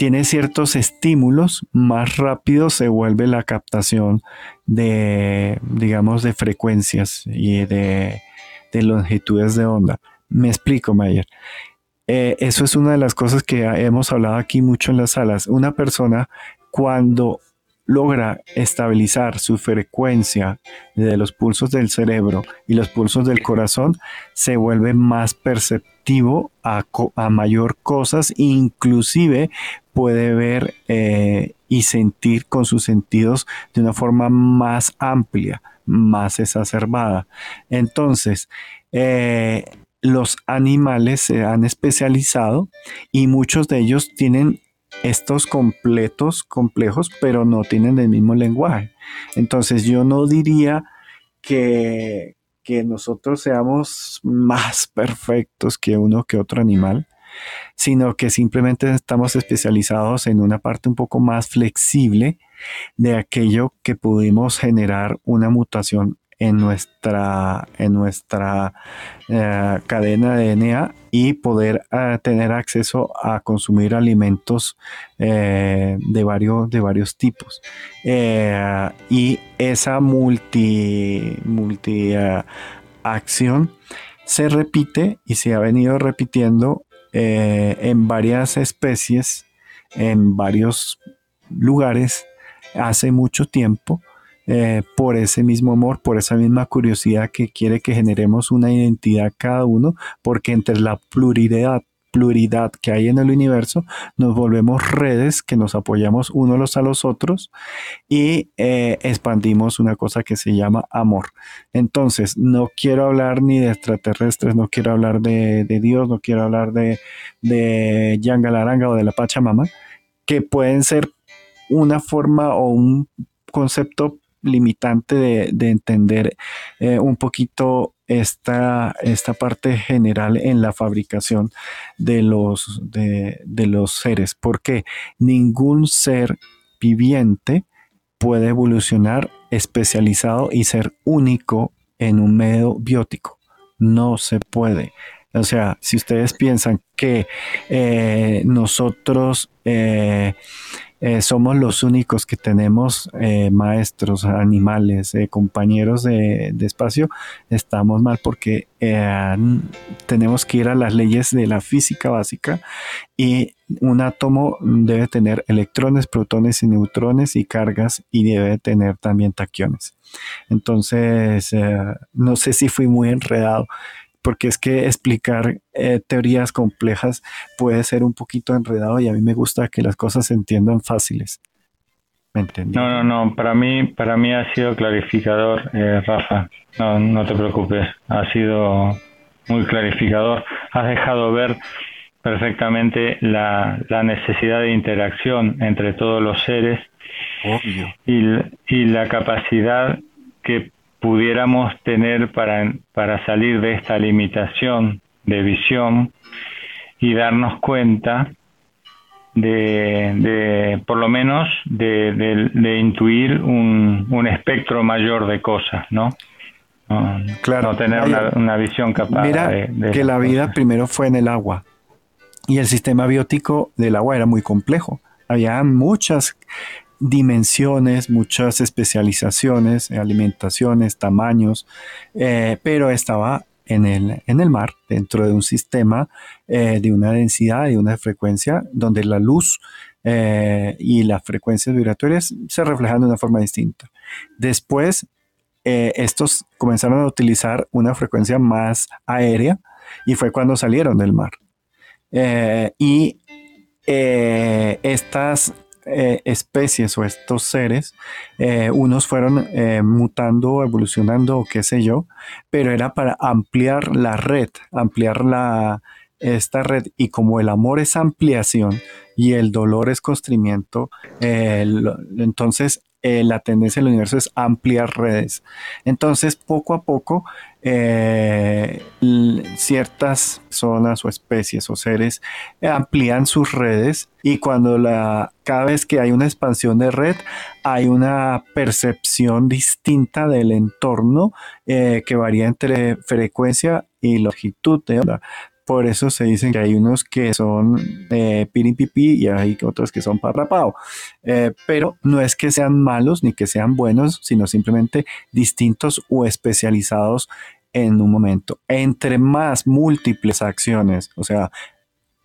tiene ciertos estímulos, más rápido se vuelve la captación de, digamos, de frecuencias y de, longitudes de onda. Me explico, Mayer. Eh, eso es una de las cosas que hemos hablado aquí mucho en las salas. Una persona cuando logra estabilizar su frecuencia de los pulsos del cerebro y los pulsos del corazón, se vuelve más perceptivo a, mayor cosas, inclusive puede ver eh, y sentir con sus sentidos de una forma más amplia, más exacerbada. Entonces, eh, los animales se han especializado y muchos de ellos tienen estos completos complejos, pero no tienen el mismo lenguaje. Entonces yo no diría que, que nosotros seamos más perfectos que uno que otro animal, sino que simplemente estamos especializados en una parte un poco más flexible de aquello que pudimos generar una mutación en nuestra, en nuestra eh, cadena de DNA y poder eh, tener acceso a consumir alimentos eh, de, varios, de varios tipos. y esa multi, multi acción se repite y se ha venido repitiendo en varias especies, en varios lugares hace mucho tiempo eh, por ese mismo amor, por esa misma curiosidad que quiere que generemos una identidad cada uno, porque entre la pluridad que hay en el universo, nos volvemos redes que nos apoyamos unos a los otros y eh, expandimos una cosa que se llama amor. Entonces, no quiero hablar ni de extraterrestres, no quiero hablar de, Dios, no quiero hablar de, de Yangalaranga o de la Pachamama, que pueden ser una forma o un concepto limitante de, entender eh, un poquito esta, esta parte general en la fabricación de los, de, los seres, porque ningún ser viviente puede evolucionar especializado y ser único en un medio biótico. No se puede. O sea, si ustedes piensan que eh, nosotros eh, eh, somos los únicos que tenemos maestros, animales, compañeros de, espacio, estamos mal porque tenemos que ir a las leyes de la física básica y un átomo debe tener electrones, protones y neutrones y cargas y debe tener también taquiones. Entonces, no sé si fui muy enredado porque es que explicar eh, teorías complejas puede ser un poquito enredado y a mí me gusta que las cosas se entiendan fáciles. ¿Me entendí? No, no, no, para mí, para mí ha sido clarificador, eh, Rafa. No, no te preocupes, ha sido muy clarificador. Has dejado ver perfectamente la, la necesidad de interacción entre todos los seres Obvio. Y, y la capacidad que pudiéramos tener para, para salir de esta limitación de visión y darnos cuenta de, de por lo menos de, de, intuir un, un, espectro mayor de cosas, ¿no? claro. No tener una, visión capaz mira de, que la vida primero fue en el agua y el sistema biótico del agua era muy complejo. Había muchas dimensiones, muchas especializaciones, alimentaciones, tamaños, eh, pero estaba en el, en el mar, dentro de un sistema eh, de una densidad y una frecuencia donde la luz eh, y las frecuencias vibratorias se reflejan de una forma distinta. Después, estos comenzaron a utilizar una frecuencia más aérea y fue cuando salieron del mar. y estas eh, especies o estos seres, eh, unos fueron eh, mutando, evolucionando o qué sé yo, pero era para ampliar la red, ampliar la, esta red y como el amor es ampliación y el dolor es constrimiento, entonces eh, la tendencia del universo es ampliar redes. Entonces, poco a poco, eh, ciertas zonas o especies o seres amplían sus redes y cuando la, cada vez que hay una expansión de red, hay una percepción distinta del entorno eh, que varía entre frecuencia y longitud de onda. Por eso se dicen que hay unos que son eh, piripipi y hay otros que son paprapao. Eh, pero no es que sean malos ni que sean buenos, sino simplemente distintos o especializados en un momento. Entre más múltiples acciones, o sea,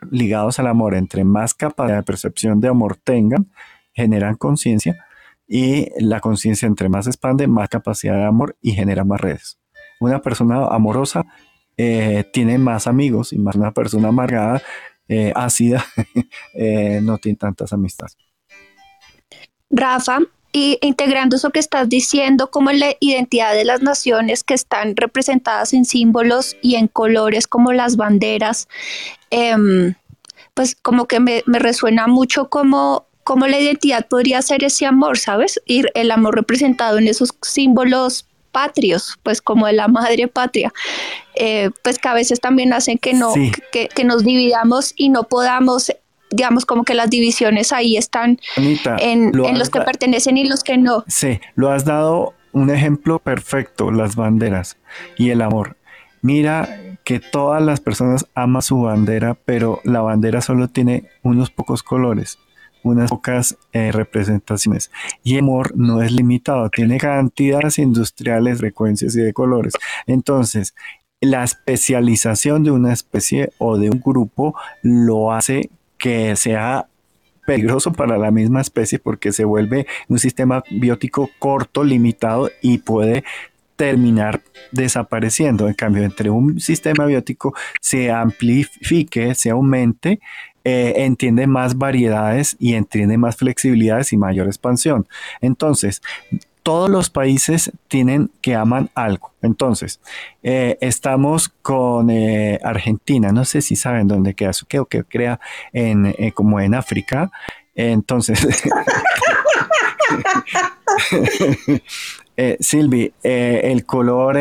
ligados al amor, entre más capacidad de percepción de amor tengan, generan conciencia y la conciencia entre más expande, más capacidad de amor y genera más redes. Una persona amorosa eh, tiene más amigos y más una persona amargada, eh, ácida, eh, no tiene tantas amistades. Rafa, y integrando eso que estás diciendo, como la identidad de las naciones que están representadas en símbolos y en colores como las banderas, em, pues como que me, resuena mucho como, como la identidad podría ser ese amor, ¿sabes? Y el amor representado en esos símbolos patrios, pues como de la madre patria, eh, pues que a veces también hacen que no, que, nos dividamos y no podamos digamos como que las divisiones ahí están en, los que pertenecen y los que no. Sí, lo has dado un ejemplo perfecto, las banderas y el amor. Mira que todas las personas aman su bandera, pero la bandera solo tiene unos pocos colores, unas pocas eh, representaciones. Y el amor no es limitado, tiene cantidades industriales, frecuencias y de colores. Entonces, la especialización de una especie o de un grupo lo hace que sea peligroso para la misma especie porque se vuelve un sistema biótico corto, limitado y puede terminar desapareciendo. En cambio, entre un sistema biótico se amplifique, se aumente, eh, entiende más variedades y entiende más flexibilidades y mayor expansión. Entonces, todos los países tienen que aman algo. Entonces, eh, estamos con eh, Argentina, no sé si saben dónde queda, creo que crea en, como en África. Entonces, Silvi, el color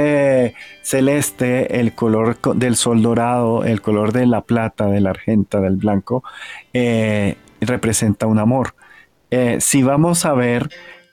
celeste, el color del sol dorado, el color de la plata, de la argenta, del blanco, representa un amor. si vamos a ver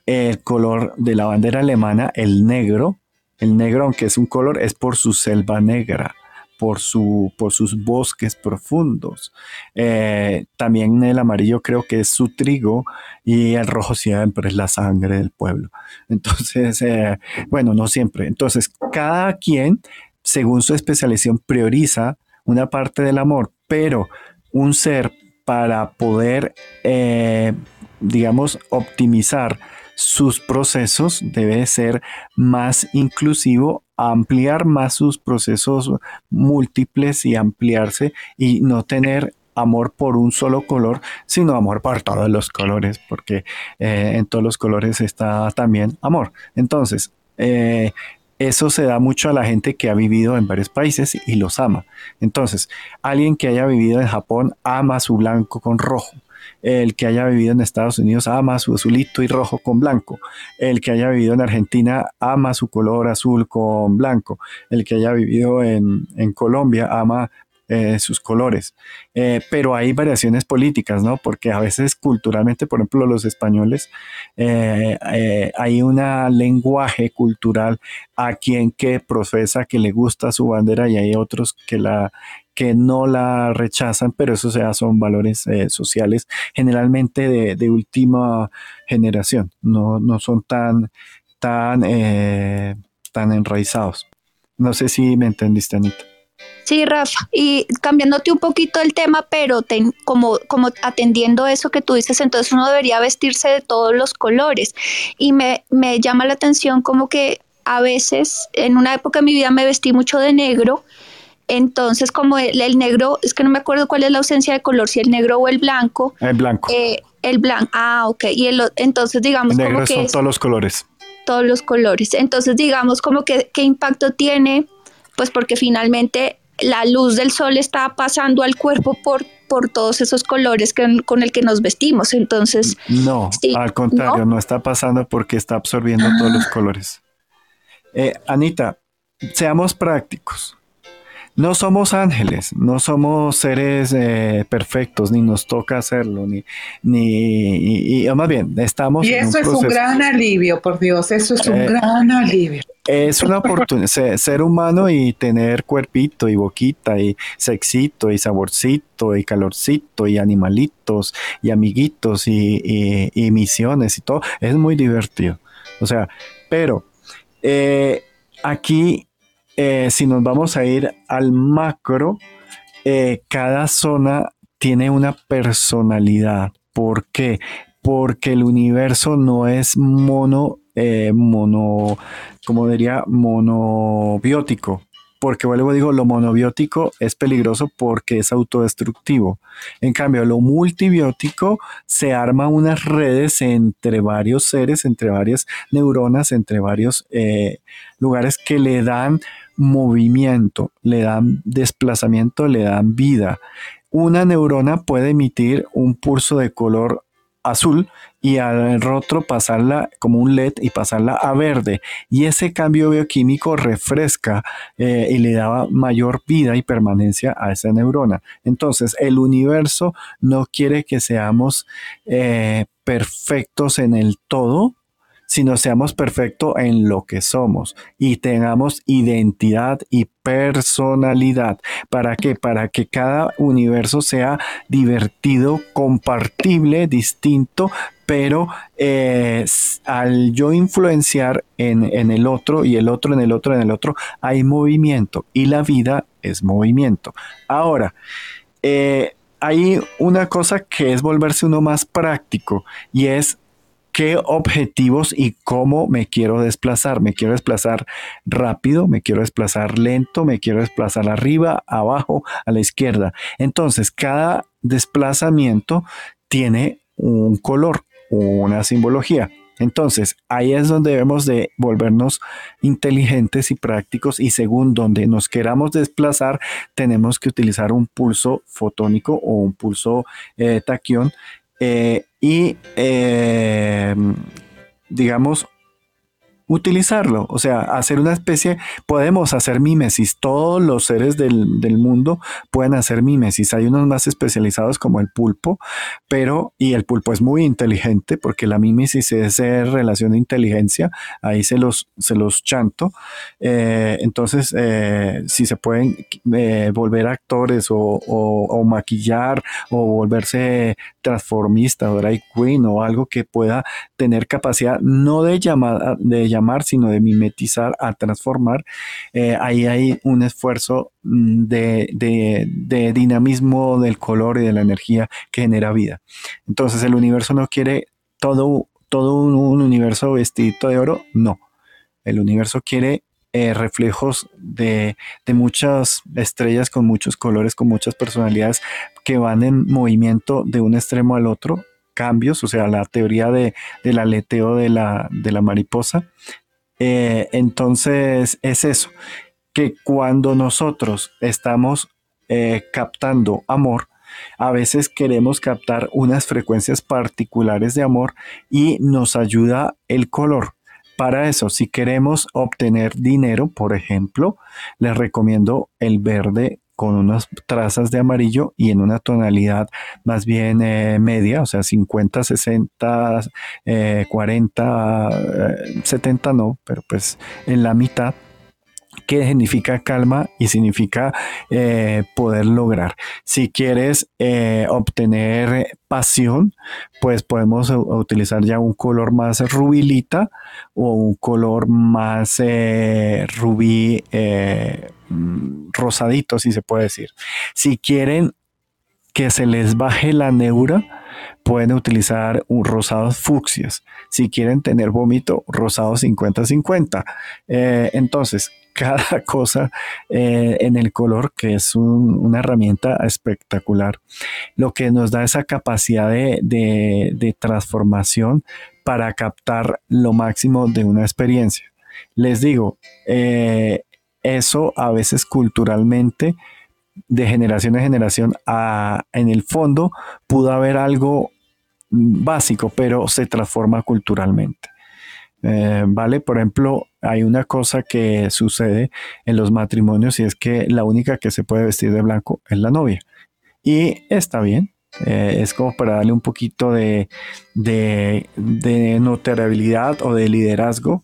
el color de la bandera alemana, el negro, el negro, aunque es un color, es por su selva negra, por, su, por sus bosques profundos. Eh, también el amarillo creo que es su trigo y el rojo siempre es la sangre del pueblo. Entonces, eh, bueno, no siempre. Entonces, cada quien, según su especialización, prioriza una parte del amor, pero un ser para poder, eh, digamos, optimizar sus procesos, debe ser más inclusivo, ampliar más sus procesos múltiples y ampliarse y no tener amor por un solo color, sino amor por todos los colores, porque eh, en todos los colores está también amor. Entonces, eh, eso se da mucho a la gente que ha vivido en varios países y los ama. Entonces, alguien que haya vivido en Japón ama su blanco con rojo el que haya vivido en Estados Unidos ama su azulito y rojo con blanco, el que haya vivido en Argentina ama su color azul con blanco, el que haya vivido en, Colombia ama eh, sus colores. Eh, pero hay variaciones políticas, ¿no? Porque a veces culturalmente, por ejemplo, los españoles, eh, hay un lenguaje cultural a quien que profesa que le gusta su bandera y hay otros que la que no la rechazan, pero eso sea, son valores eh, sociales generalmente de, última generación, no, no son tan, tan, eh, tan enraizados. No sé si me entendiste, Anita. Sí, Rafa, y cambiándote un poquito el tema, pero como, como atendiendo eso que tú dices, entonces uno debería vestirse de todos los colores. Y me, me llama la atención como que a veces, en una época de mi vida me vestí mucho de negro, entonces, como el, negro, es que no me acuerdo cuál es la ausencia de color, si el negro o el blanco. El blanco. Eh, el blanco, ah, ok. Y el, entonces, digamos, el negro como que son todos los colores. Todos los colores. Entonces, digamos, como que qué impacto tiene, pues porque finalmente la luz del sol está pasando al cuerpo por, por todos esos colores con el que nos vestimos. Entonces, no, al contrario, ¿no? está pasando porque está absorbiendo todos los colores. Eh, Anita, seamos prácticos no somos ángeles, no somos seres eh, perfectos, ni nos toca hacerlo, ni, ni y, más bien, estamos. Y eso es un gran alivio, por Dios, eso es un eh, gran alivio. Es una oportunidad, ser, humano y tener cuerpito y boquita y sexito y saborcito y calorcito y animalitos y amiguitos y, y, misiones y todo, es muy divertido. O sea, pero eh, aquí eh, si nos vamos a ir al macro, eh, cada zona tiene una personalidad. ¿Por qué? Porque el universo no es mono, eh, mono, como diría, monobiótico porque luego digo, lo monobiótico es peligroso porque es autodestructivo. En cambio, lo multibiótico se arma unas redes entre varios seres, entre varias neuronas, entre varios lugares que le dan movimiento, le dan desplazamiento, le dan vida. Una neurona puede emitir un pulso de color azul y al otro pasarla como un LED y pasarla a verde. Y ese cambio bioquímico refresca eh, y le da mayor vida y permanencia a esa neurona. Entonces, el universo no quiere que seamos eh, perfectos en el todo, sino seamos perfectos en lo que somos y tengamos identidad y personalidad. ¿Para qué? Para que cada universo sea divertido, compartible, distinto, pero eh, al yo influenciar en, el otro y el otro en el otro en el otro, hay movimiento y la vida es movimiento. Ahora, eh, hay una cosa que es volverse uno más práctico y es qué objetivos y cómo me quiero desplazar. Me quiero desplazar rápido, me quiero desplazar lento, me quiero desplazar arriba, abajo, a la izquierda. Entonces, cada desplazamiento tiene un color, una simbología. Entonces, ahí es donde debemos de volvernos inteligentes y prácticos y según donde nos queramos desplazar, tenemos que utilizar un pulso fotónico o un pulso eh, taquión eh, y, eh, digamos, utilizarlo, o sea, hacer una especie, podemos hacer mimesis, todos los seres del, del, mundo pueden hacer mimesis, hay unos más especializados como el pulpo, pero, y el pulpo es muy inteligente porque la mimesis es relación de inteligencia, ahí se los, se los chanto, eh, entonces, si se pueden volver actores o, o, maquillar o volverse transformista o drag queen o algo que pueda tener capacidad no de llamar, de llamar sino de mimetizar a transformar, eh, ahí hay un esfuerzo mm, de, dinamismo del color y de la energía que genera vida. Entonces el universo no quiere todo, todo un, universo vestido de oro, no. El universo quiere eh, reflejos de, muchas estrellas con muchos colores, con muchas personalidades que van en movimiento de un extremo al otro, cambios, o sea, la teoría de, del aleteo de la, de la mariposa, eh, entonces es eso, que cuando nosotros estamos eh, captando amor, a veces queremos captar unas frecuencias particulares de amor y nos ayuda el color. Para eso, si queremos obtener dinero, por ejemplo, les recomiendo el verde con unas trazas de amarillo y en una tonalidad más bien eh, media, o sea, 50, 60, 40, 70 no, pero pues en la mitad que significa calma y significa eh, poder lograr. Si quieres eh, obtener pasión, pues podemos utilizar ya un color más rubilita o un color más eh, rubí mm, rosadito, si se puede decir. Si quieren que se les baje la neura, pueden utilizar un rosados fucsias. Si quieren tener vómito, rosado 50-50. entonces, cada cosa eh, en el color, que es una herramienta espectacular. Lo que nos da esa capacidad de, transformación para captar lo máximo de una experiencia. Les digo, eh, eso a veces culturalmente, de generación en generación, en el fondo pudo haber algo básico, pero se transforma culturalmente. Eh, vale, por ejemplo, hay una cosa que sucede en los matrimonios y es que la única que se puede vestir de blanco es la novia. Y está bien, eh, es como para darle un poquito de, de, o de liderazgo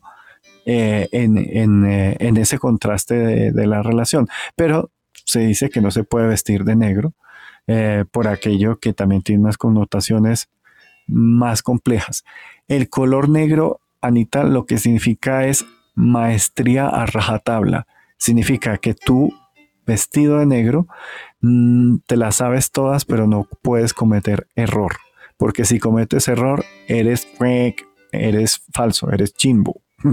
eh, en, ese contraste de, la relación. Pero se dice que no se puede vestir de negro por aquello que también tiene unas connotaciones más complejas. El color negro Anita, lo que significa es maestría a rajatabla. Significa que tú, vestido de negro, mm, te las sabes todas, pero no puedes cometer error. Porque si cometes error, eres eres falso, eres chimbo.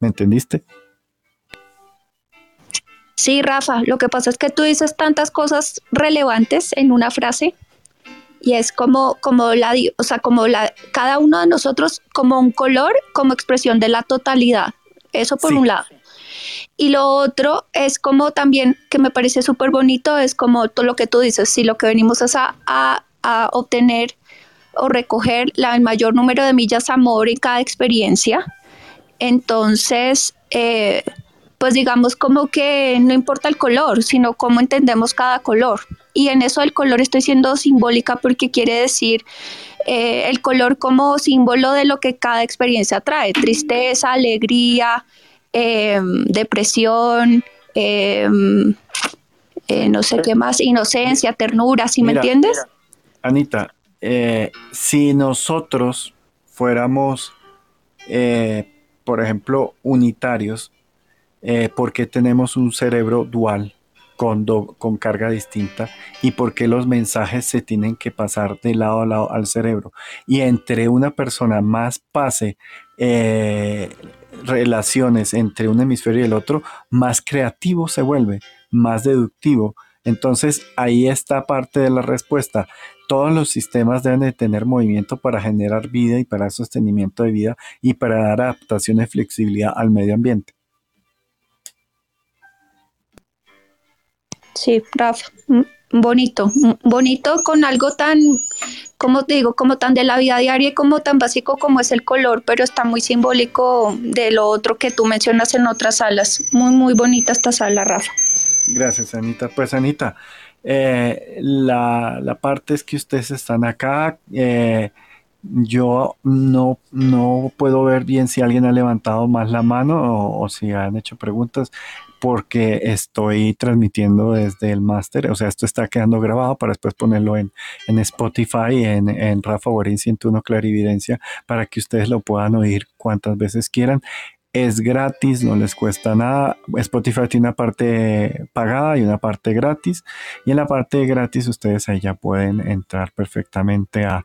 ¿Me entendiste? Sí, Rafa, lo que pasa es que tú dices tantas cosas relevantes en una frase y es como, como la, o sea, como la, cada uno de nosotros como un color, como expresión de la totalidad. Eso por un lado. Y lo otro es como también, que me parece súper bonito, es como todo lo que tú dices, si lo que venimos es a, a, obtener o recoger la, el mayor número de millas amor en cada experiencia, entonces, eh, pues digamos como que no importa el color, sino cómo entendemos cada color y en eso del color estoy siendo simbólica porque quiere decir eh, el color como símbolo de lo que cada experiencia trae, tristeza, alegría, em, depresión, eh, no sé qué más, inocencia, ternura, ¿sí me entiendes? Anita, eh, si nosotros fuéramos, por ejemplo, unitarios, porque tenemos un cerebro dual, con, con carga distinta y por qué los mensajes se tienen que pasar de lado a lado al cerebro. Y entre una persona más pase eh, relaciones entre un hemisferio y el otro, más creativo se vuelve, más deductivo. Entonces ahí está parte de la respuesta. Todos los sistemas deben de tener movimiento para generar vida y para sostenimiento de vida y para dar adaptación y flexibilidad al medio ambiente. Sí, Rafa, bonito, bonito con algo tan, como te digo, como tan de la vida diaria y como tan básico como es el color, pero está muy simbólico de lo otro que tú mencionas en otras salas. Muy, muy bonita esta sala, Rafa. Gracias, Anita. Pues, Anita, eh, la, parte es que ustedes están acá. Eh, yo no, no puedo ver bien si alguien ha levantado más la mano o si han hecho preguntas porque estoy transmitiendo desde el máster, o sea, esto está quedando grabado para después ponerlo en, en Spotify, en, en Rafa Borín 101 Clarividencia, para que ustedes lo puedan oír cuantas veces quieran. Es gratis, no les cuesta nada. Spotify tiene una parte pagada y una parte gratis. Y en la parte gratis ustedes ahí ya pueden entrar perfectamente a,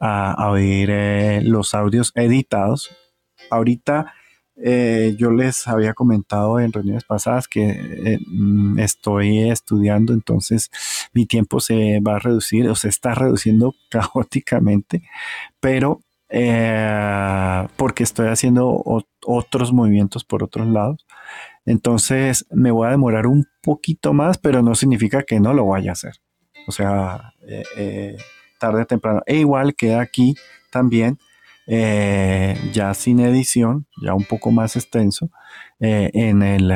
a, oír eh, los audios editados. Ahorita eh, yo les había comentado en reuniones pasadas que eh, mm, estoy estudiando, entonces mi tiempo se va a reducir o se está reduciendo caóticamente, pero eh, porque estoy haciendo otros movimientos por otros lados. Entonces me voy a demorar un poquito más, pero no significa que no lo vaya a hacer. O sea, tarde o temprano. E igual queda aquí también eh, ya sin edición, ya un poco más extenso, eh, en, el,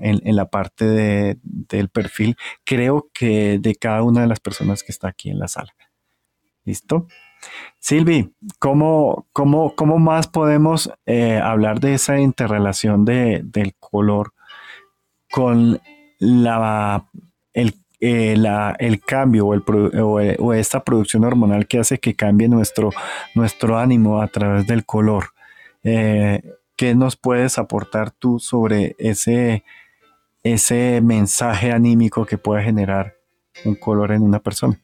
en, la parte del perfil, creo que de cada una de las personas que está aquí en la sala. ¿Listo? Silvi, ¿cómo, cómo, cómo más podemos eh, hablar de esa interrelación de, del color con la, el eh, el cambio o, el, o, esta producción hormonal que hace que cambie nuestro, ánimo a través del color. Eh, ¿Qué nos puedes aportar tú sobre ese, ese mensaje anímico que puede generar un color en una persona?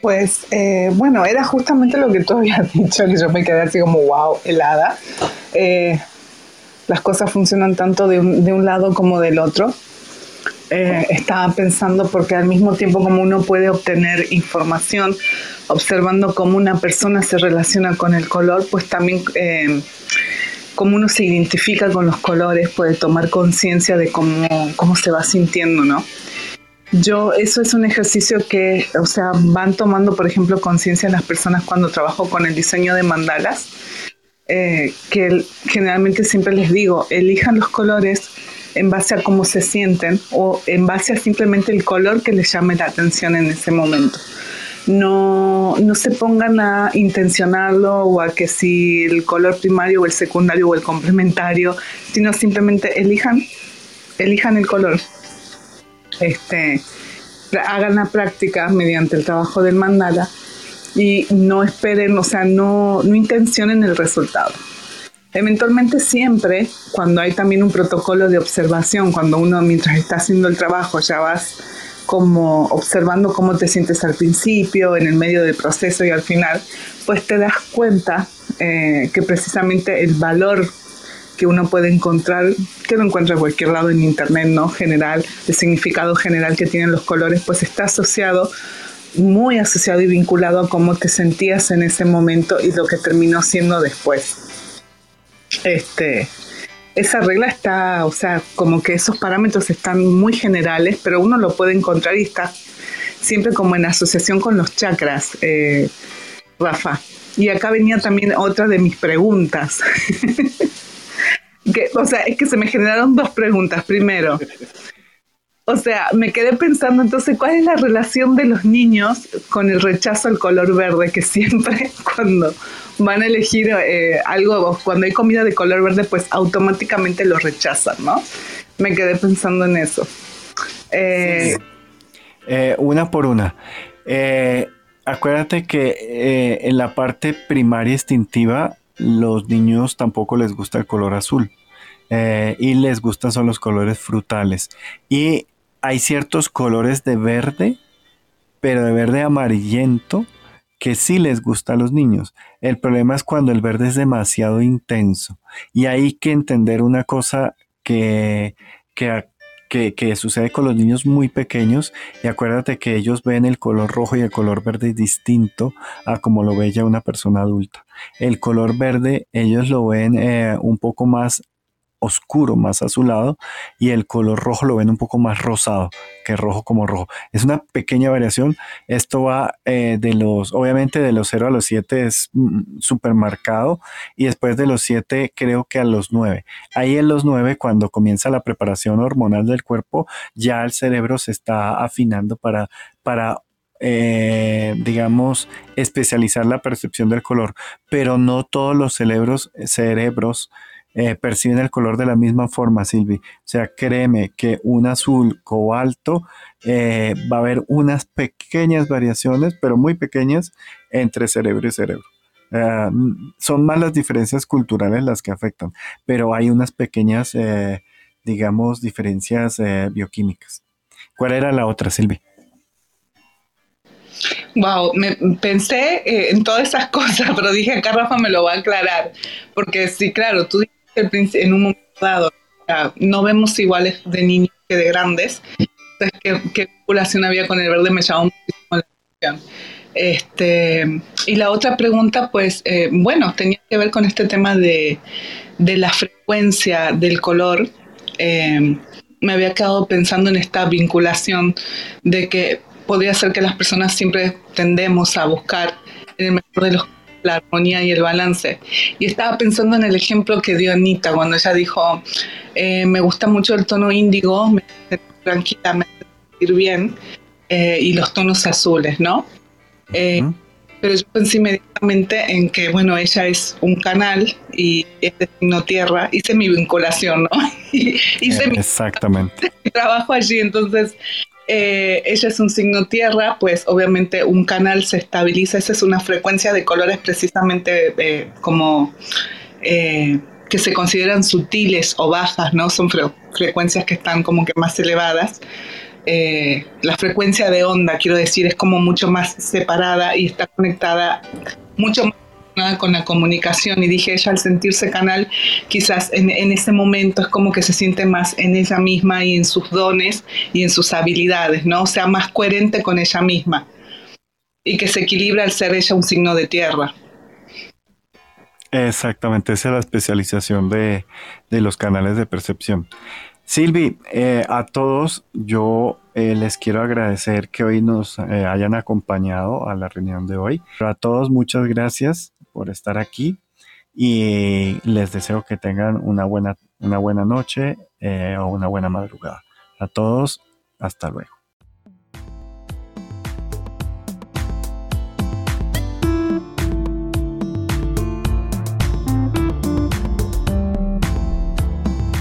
Pues eh, bueno, era justamente lo que tú habías dicho, que yo me quedé así como wow, helada. las cosas funcionan tanto de un, de un lado como del otro. Eh, estaba pensando porque al mismo tiempo como uno puede obtener información observando cómo una persona se relaciona con el color, pues también eh, cómo uno se identifica con los colores, puede tomar conciencia de cómo, cómo se va sintiendo, ¿no? Yo, eso es un ejercicio que, o sea, van tomando, por ejemplo, conciencia las personas cuando trabajo con el diseño de mandalas, eh, que generalmente siempre les digo, elijan los colores en base a cómo se sienten o en base a simplemente el color que les llame la atención en ese momento. No, no se pongan a intencionarlo o a que si el color primario o el secundario o el complementario, sino simplemente elijan, elijan el color. Este, hagan la práctica mediante el trabajo del mandala y no esperen, o sea, no, no intencionen el resultado. Eventualmente siempre, cuando hay también un protocolo de observación, cuando uno mientras está haciendo el trabajo ya vas como observando cómo te sientes al principio, en el medio del proceso y al final, pues te das cuenta eh, que precisamente el valor que uno puede encontrar, que lo encuentra en cualquier lado en internet, ¿no? General, el significado general que tienen los colores, pues está asociado, muy asociado y vinculado a cómo te sentías en ese momento y lo que terminó siendo después este, esa regla está, o sea, como que esos parámetros están muy generales, pero uno lo puede encontrar y está siempre como en asociación con los chakras, eh, Rafa. Y acá venía también otra de mis preguntas. que, o sea, es que se me generaron dos preguntas. Primero, O sea, me quedé pensando entonces, ¿cuál es la relación de los niños con el rechazo al color verde? Que siempre cuando van a elegir eh, algo, cuando hay comida de color verde, pues automáticamente lo rechazan, ¿no? Me quedé pensando en eso. Eh, eh, una por una. acuérdate que en la parte primaria instintiva, los niños tampoco les gusta el color azul. y les gustan son los colores frutales. Y hay ciertos colores de verde, pero de verde amarillento, que sí les gusta a los niños. El problema es cuando el verde es demasiado intenso. Y hay que entender una cosa que, que, que, sucede con los niños muy pequeños. Y acuérdate que ellos ven el color rojo y el color verde distinto a como lo ve ya una persona adulta. El color verde ellos lo ven eh, un poco más oscuro, más azulado, y el color rojo lo ven un poco más rosado, que rojo como rojo. Es una pequeña variación. Esto va eh, de los, obviamente de los 0 a los 7 es mm, súper marcado, y después de los 7 creo que a los 9. Ahí en los 9, cuando comienza la preparación hormonal del cuerpo, ya el cerebro se está afinando para, para eh, digamos, especializar la percepción del color, pero no todos los cerebros, cerebros eh, perciben el color de la misma forma, Silvi. O sea, créeme que un azul cobalto eh, va a haber unas pequeñas variaciones, pero muy pequeñas, entre cerebro y cerebro. Eh, son más las diferencias culturales las que afectan, pero hay unas pequeñas, digamos, diferencias bioquímicas. ¿Cuál era la otra, Silvi? Wow, me, pensé en todas esas cosas, pero dije acá Rafa me lo va a aclarar, porque sí, claro, tú en un momento dado, no vemos iguales de niños que de grandes. Entonces, ¿qué, vinculación había con el verde? Me llamó muchísimo la atención. Este, y la otra pregunta, pues, eh, bueno, tenía que ver con este tema de, de la frecuencia del color. Eh, me había quedado pensando en esta vinculación de que podría ser que las personas siempre tendemos a buscar en el mejor de los la armonía y el balance. Y estaba pensando en el ejemplo que dio Anita cuando ella dijo, eh, me gusta mucho el tono índigo, me hace tranquilamente sentir bien, eh, y los tonos azules, ¿no? Eh, pero yo pensé inmediatamente en que, bueno, ella es un canal y es de signo tierra, hice mi vinculación, ¿no? hice Exactamente. mi trabajo allí, entonces eh, ella es un signo tierra, pues obviamente un canal se estabiliza, esa es una frecuencia de colores precisamente eh, como eh, que se consideran sutiles o bajas, ¿no? Son frecuencias que están como que más elevadas. la frecuencia de onda, quiero decir, es como mucho más separada y está conectada mucho más con la comunicación y dije ella al sentirse canal quizás en, ese momento es como que se siente más en ella misma y en sus dones y en sus habilidades, ¿no? O sea, más coherente con ella misma y que se equilibra al ser ella un signo de tierra. Exactamente, esa es la especialización de, los canales de percepción. Silvi, eh, a todos yo eh, les quiero agradecer que hoy nos eh, hayan acompañado a la reunión de hoy. A todos muchas gracias por estar aquí y les deseo que tengan una buena, una buena noche eh, o una buena madrugada. A todos, hasta luego.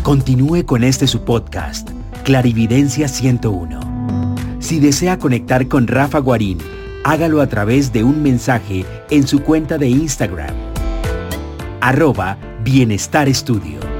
Continúe con este su podcast, Clarividencia 101. Si desea conectar con Rafa Guarín, hágalo a través de un mensaje en su cuenta de Instagram, arroba Bienestar Estudio.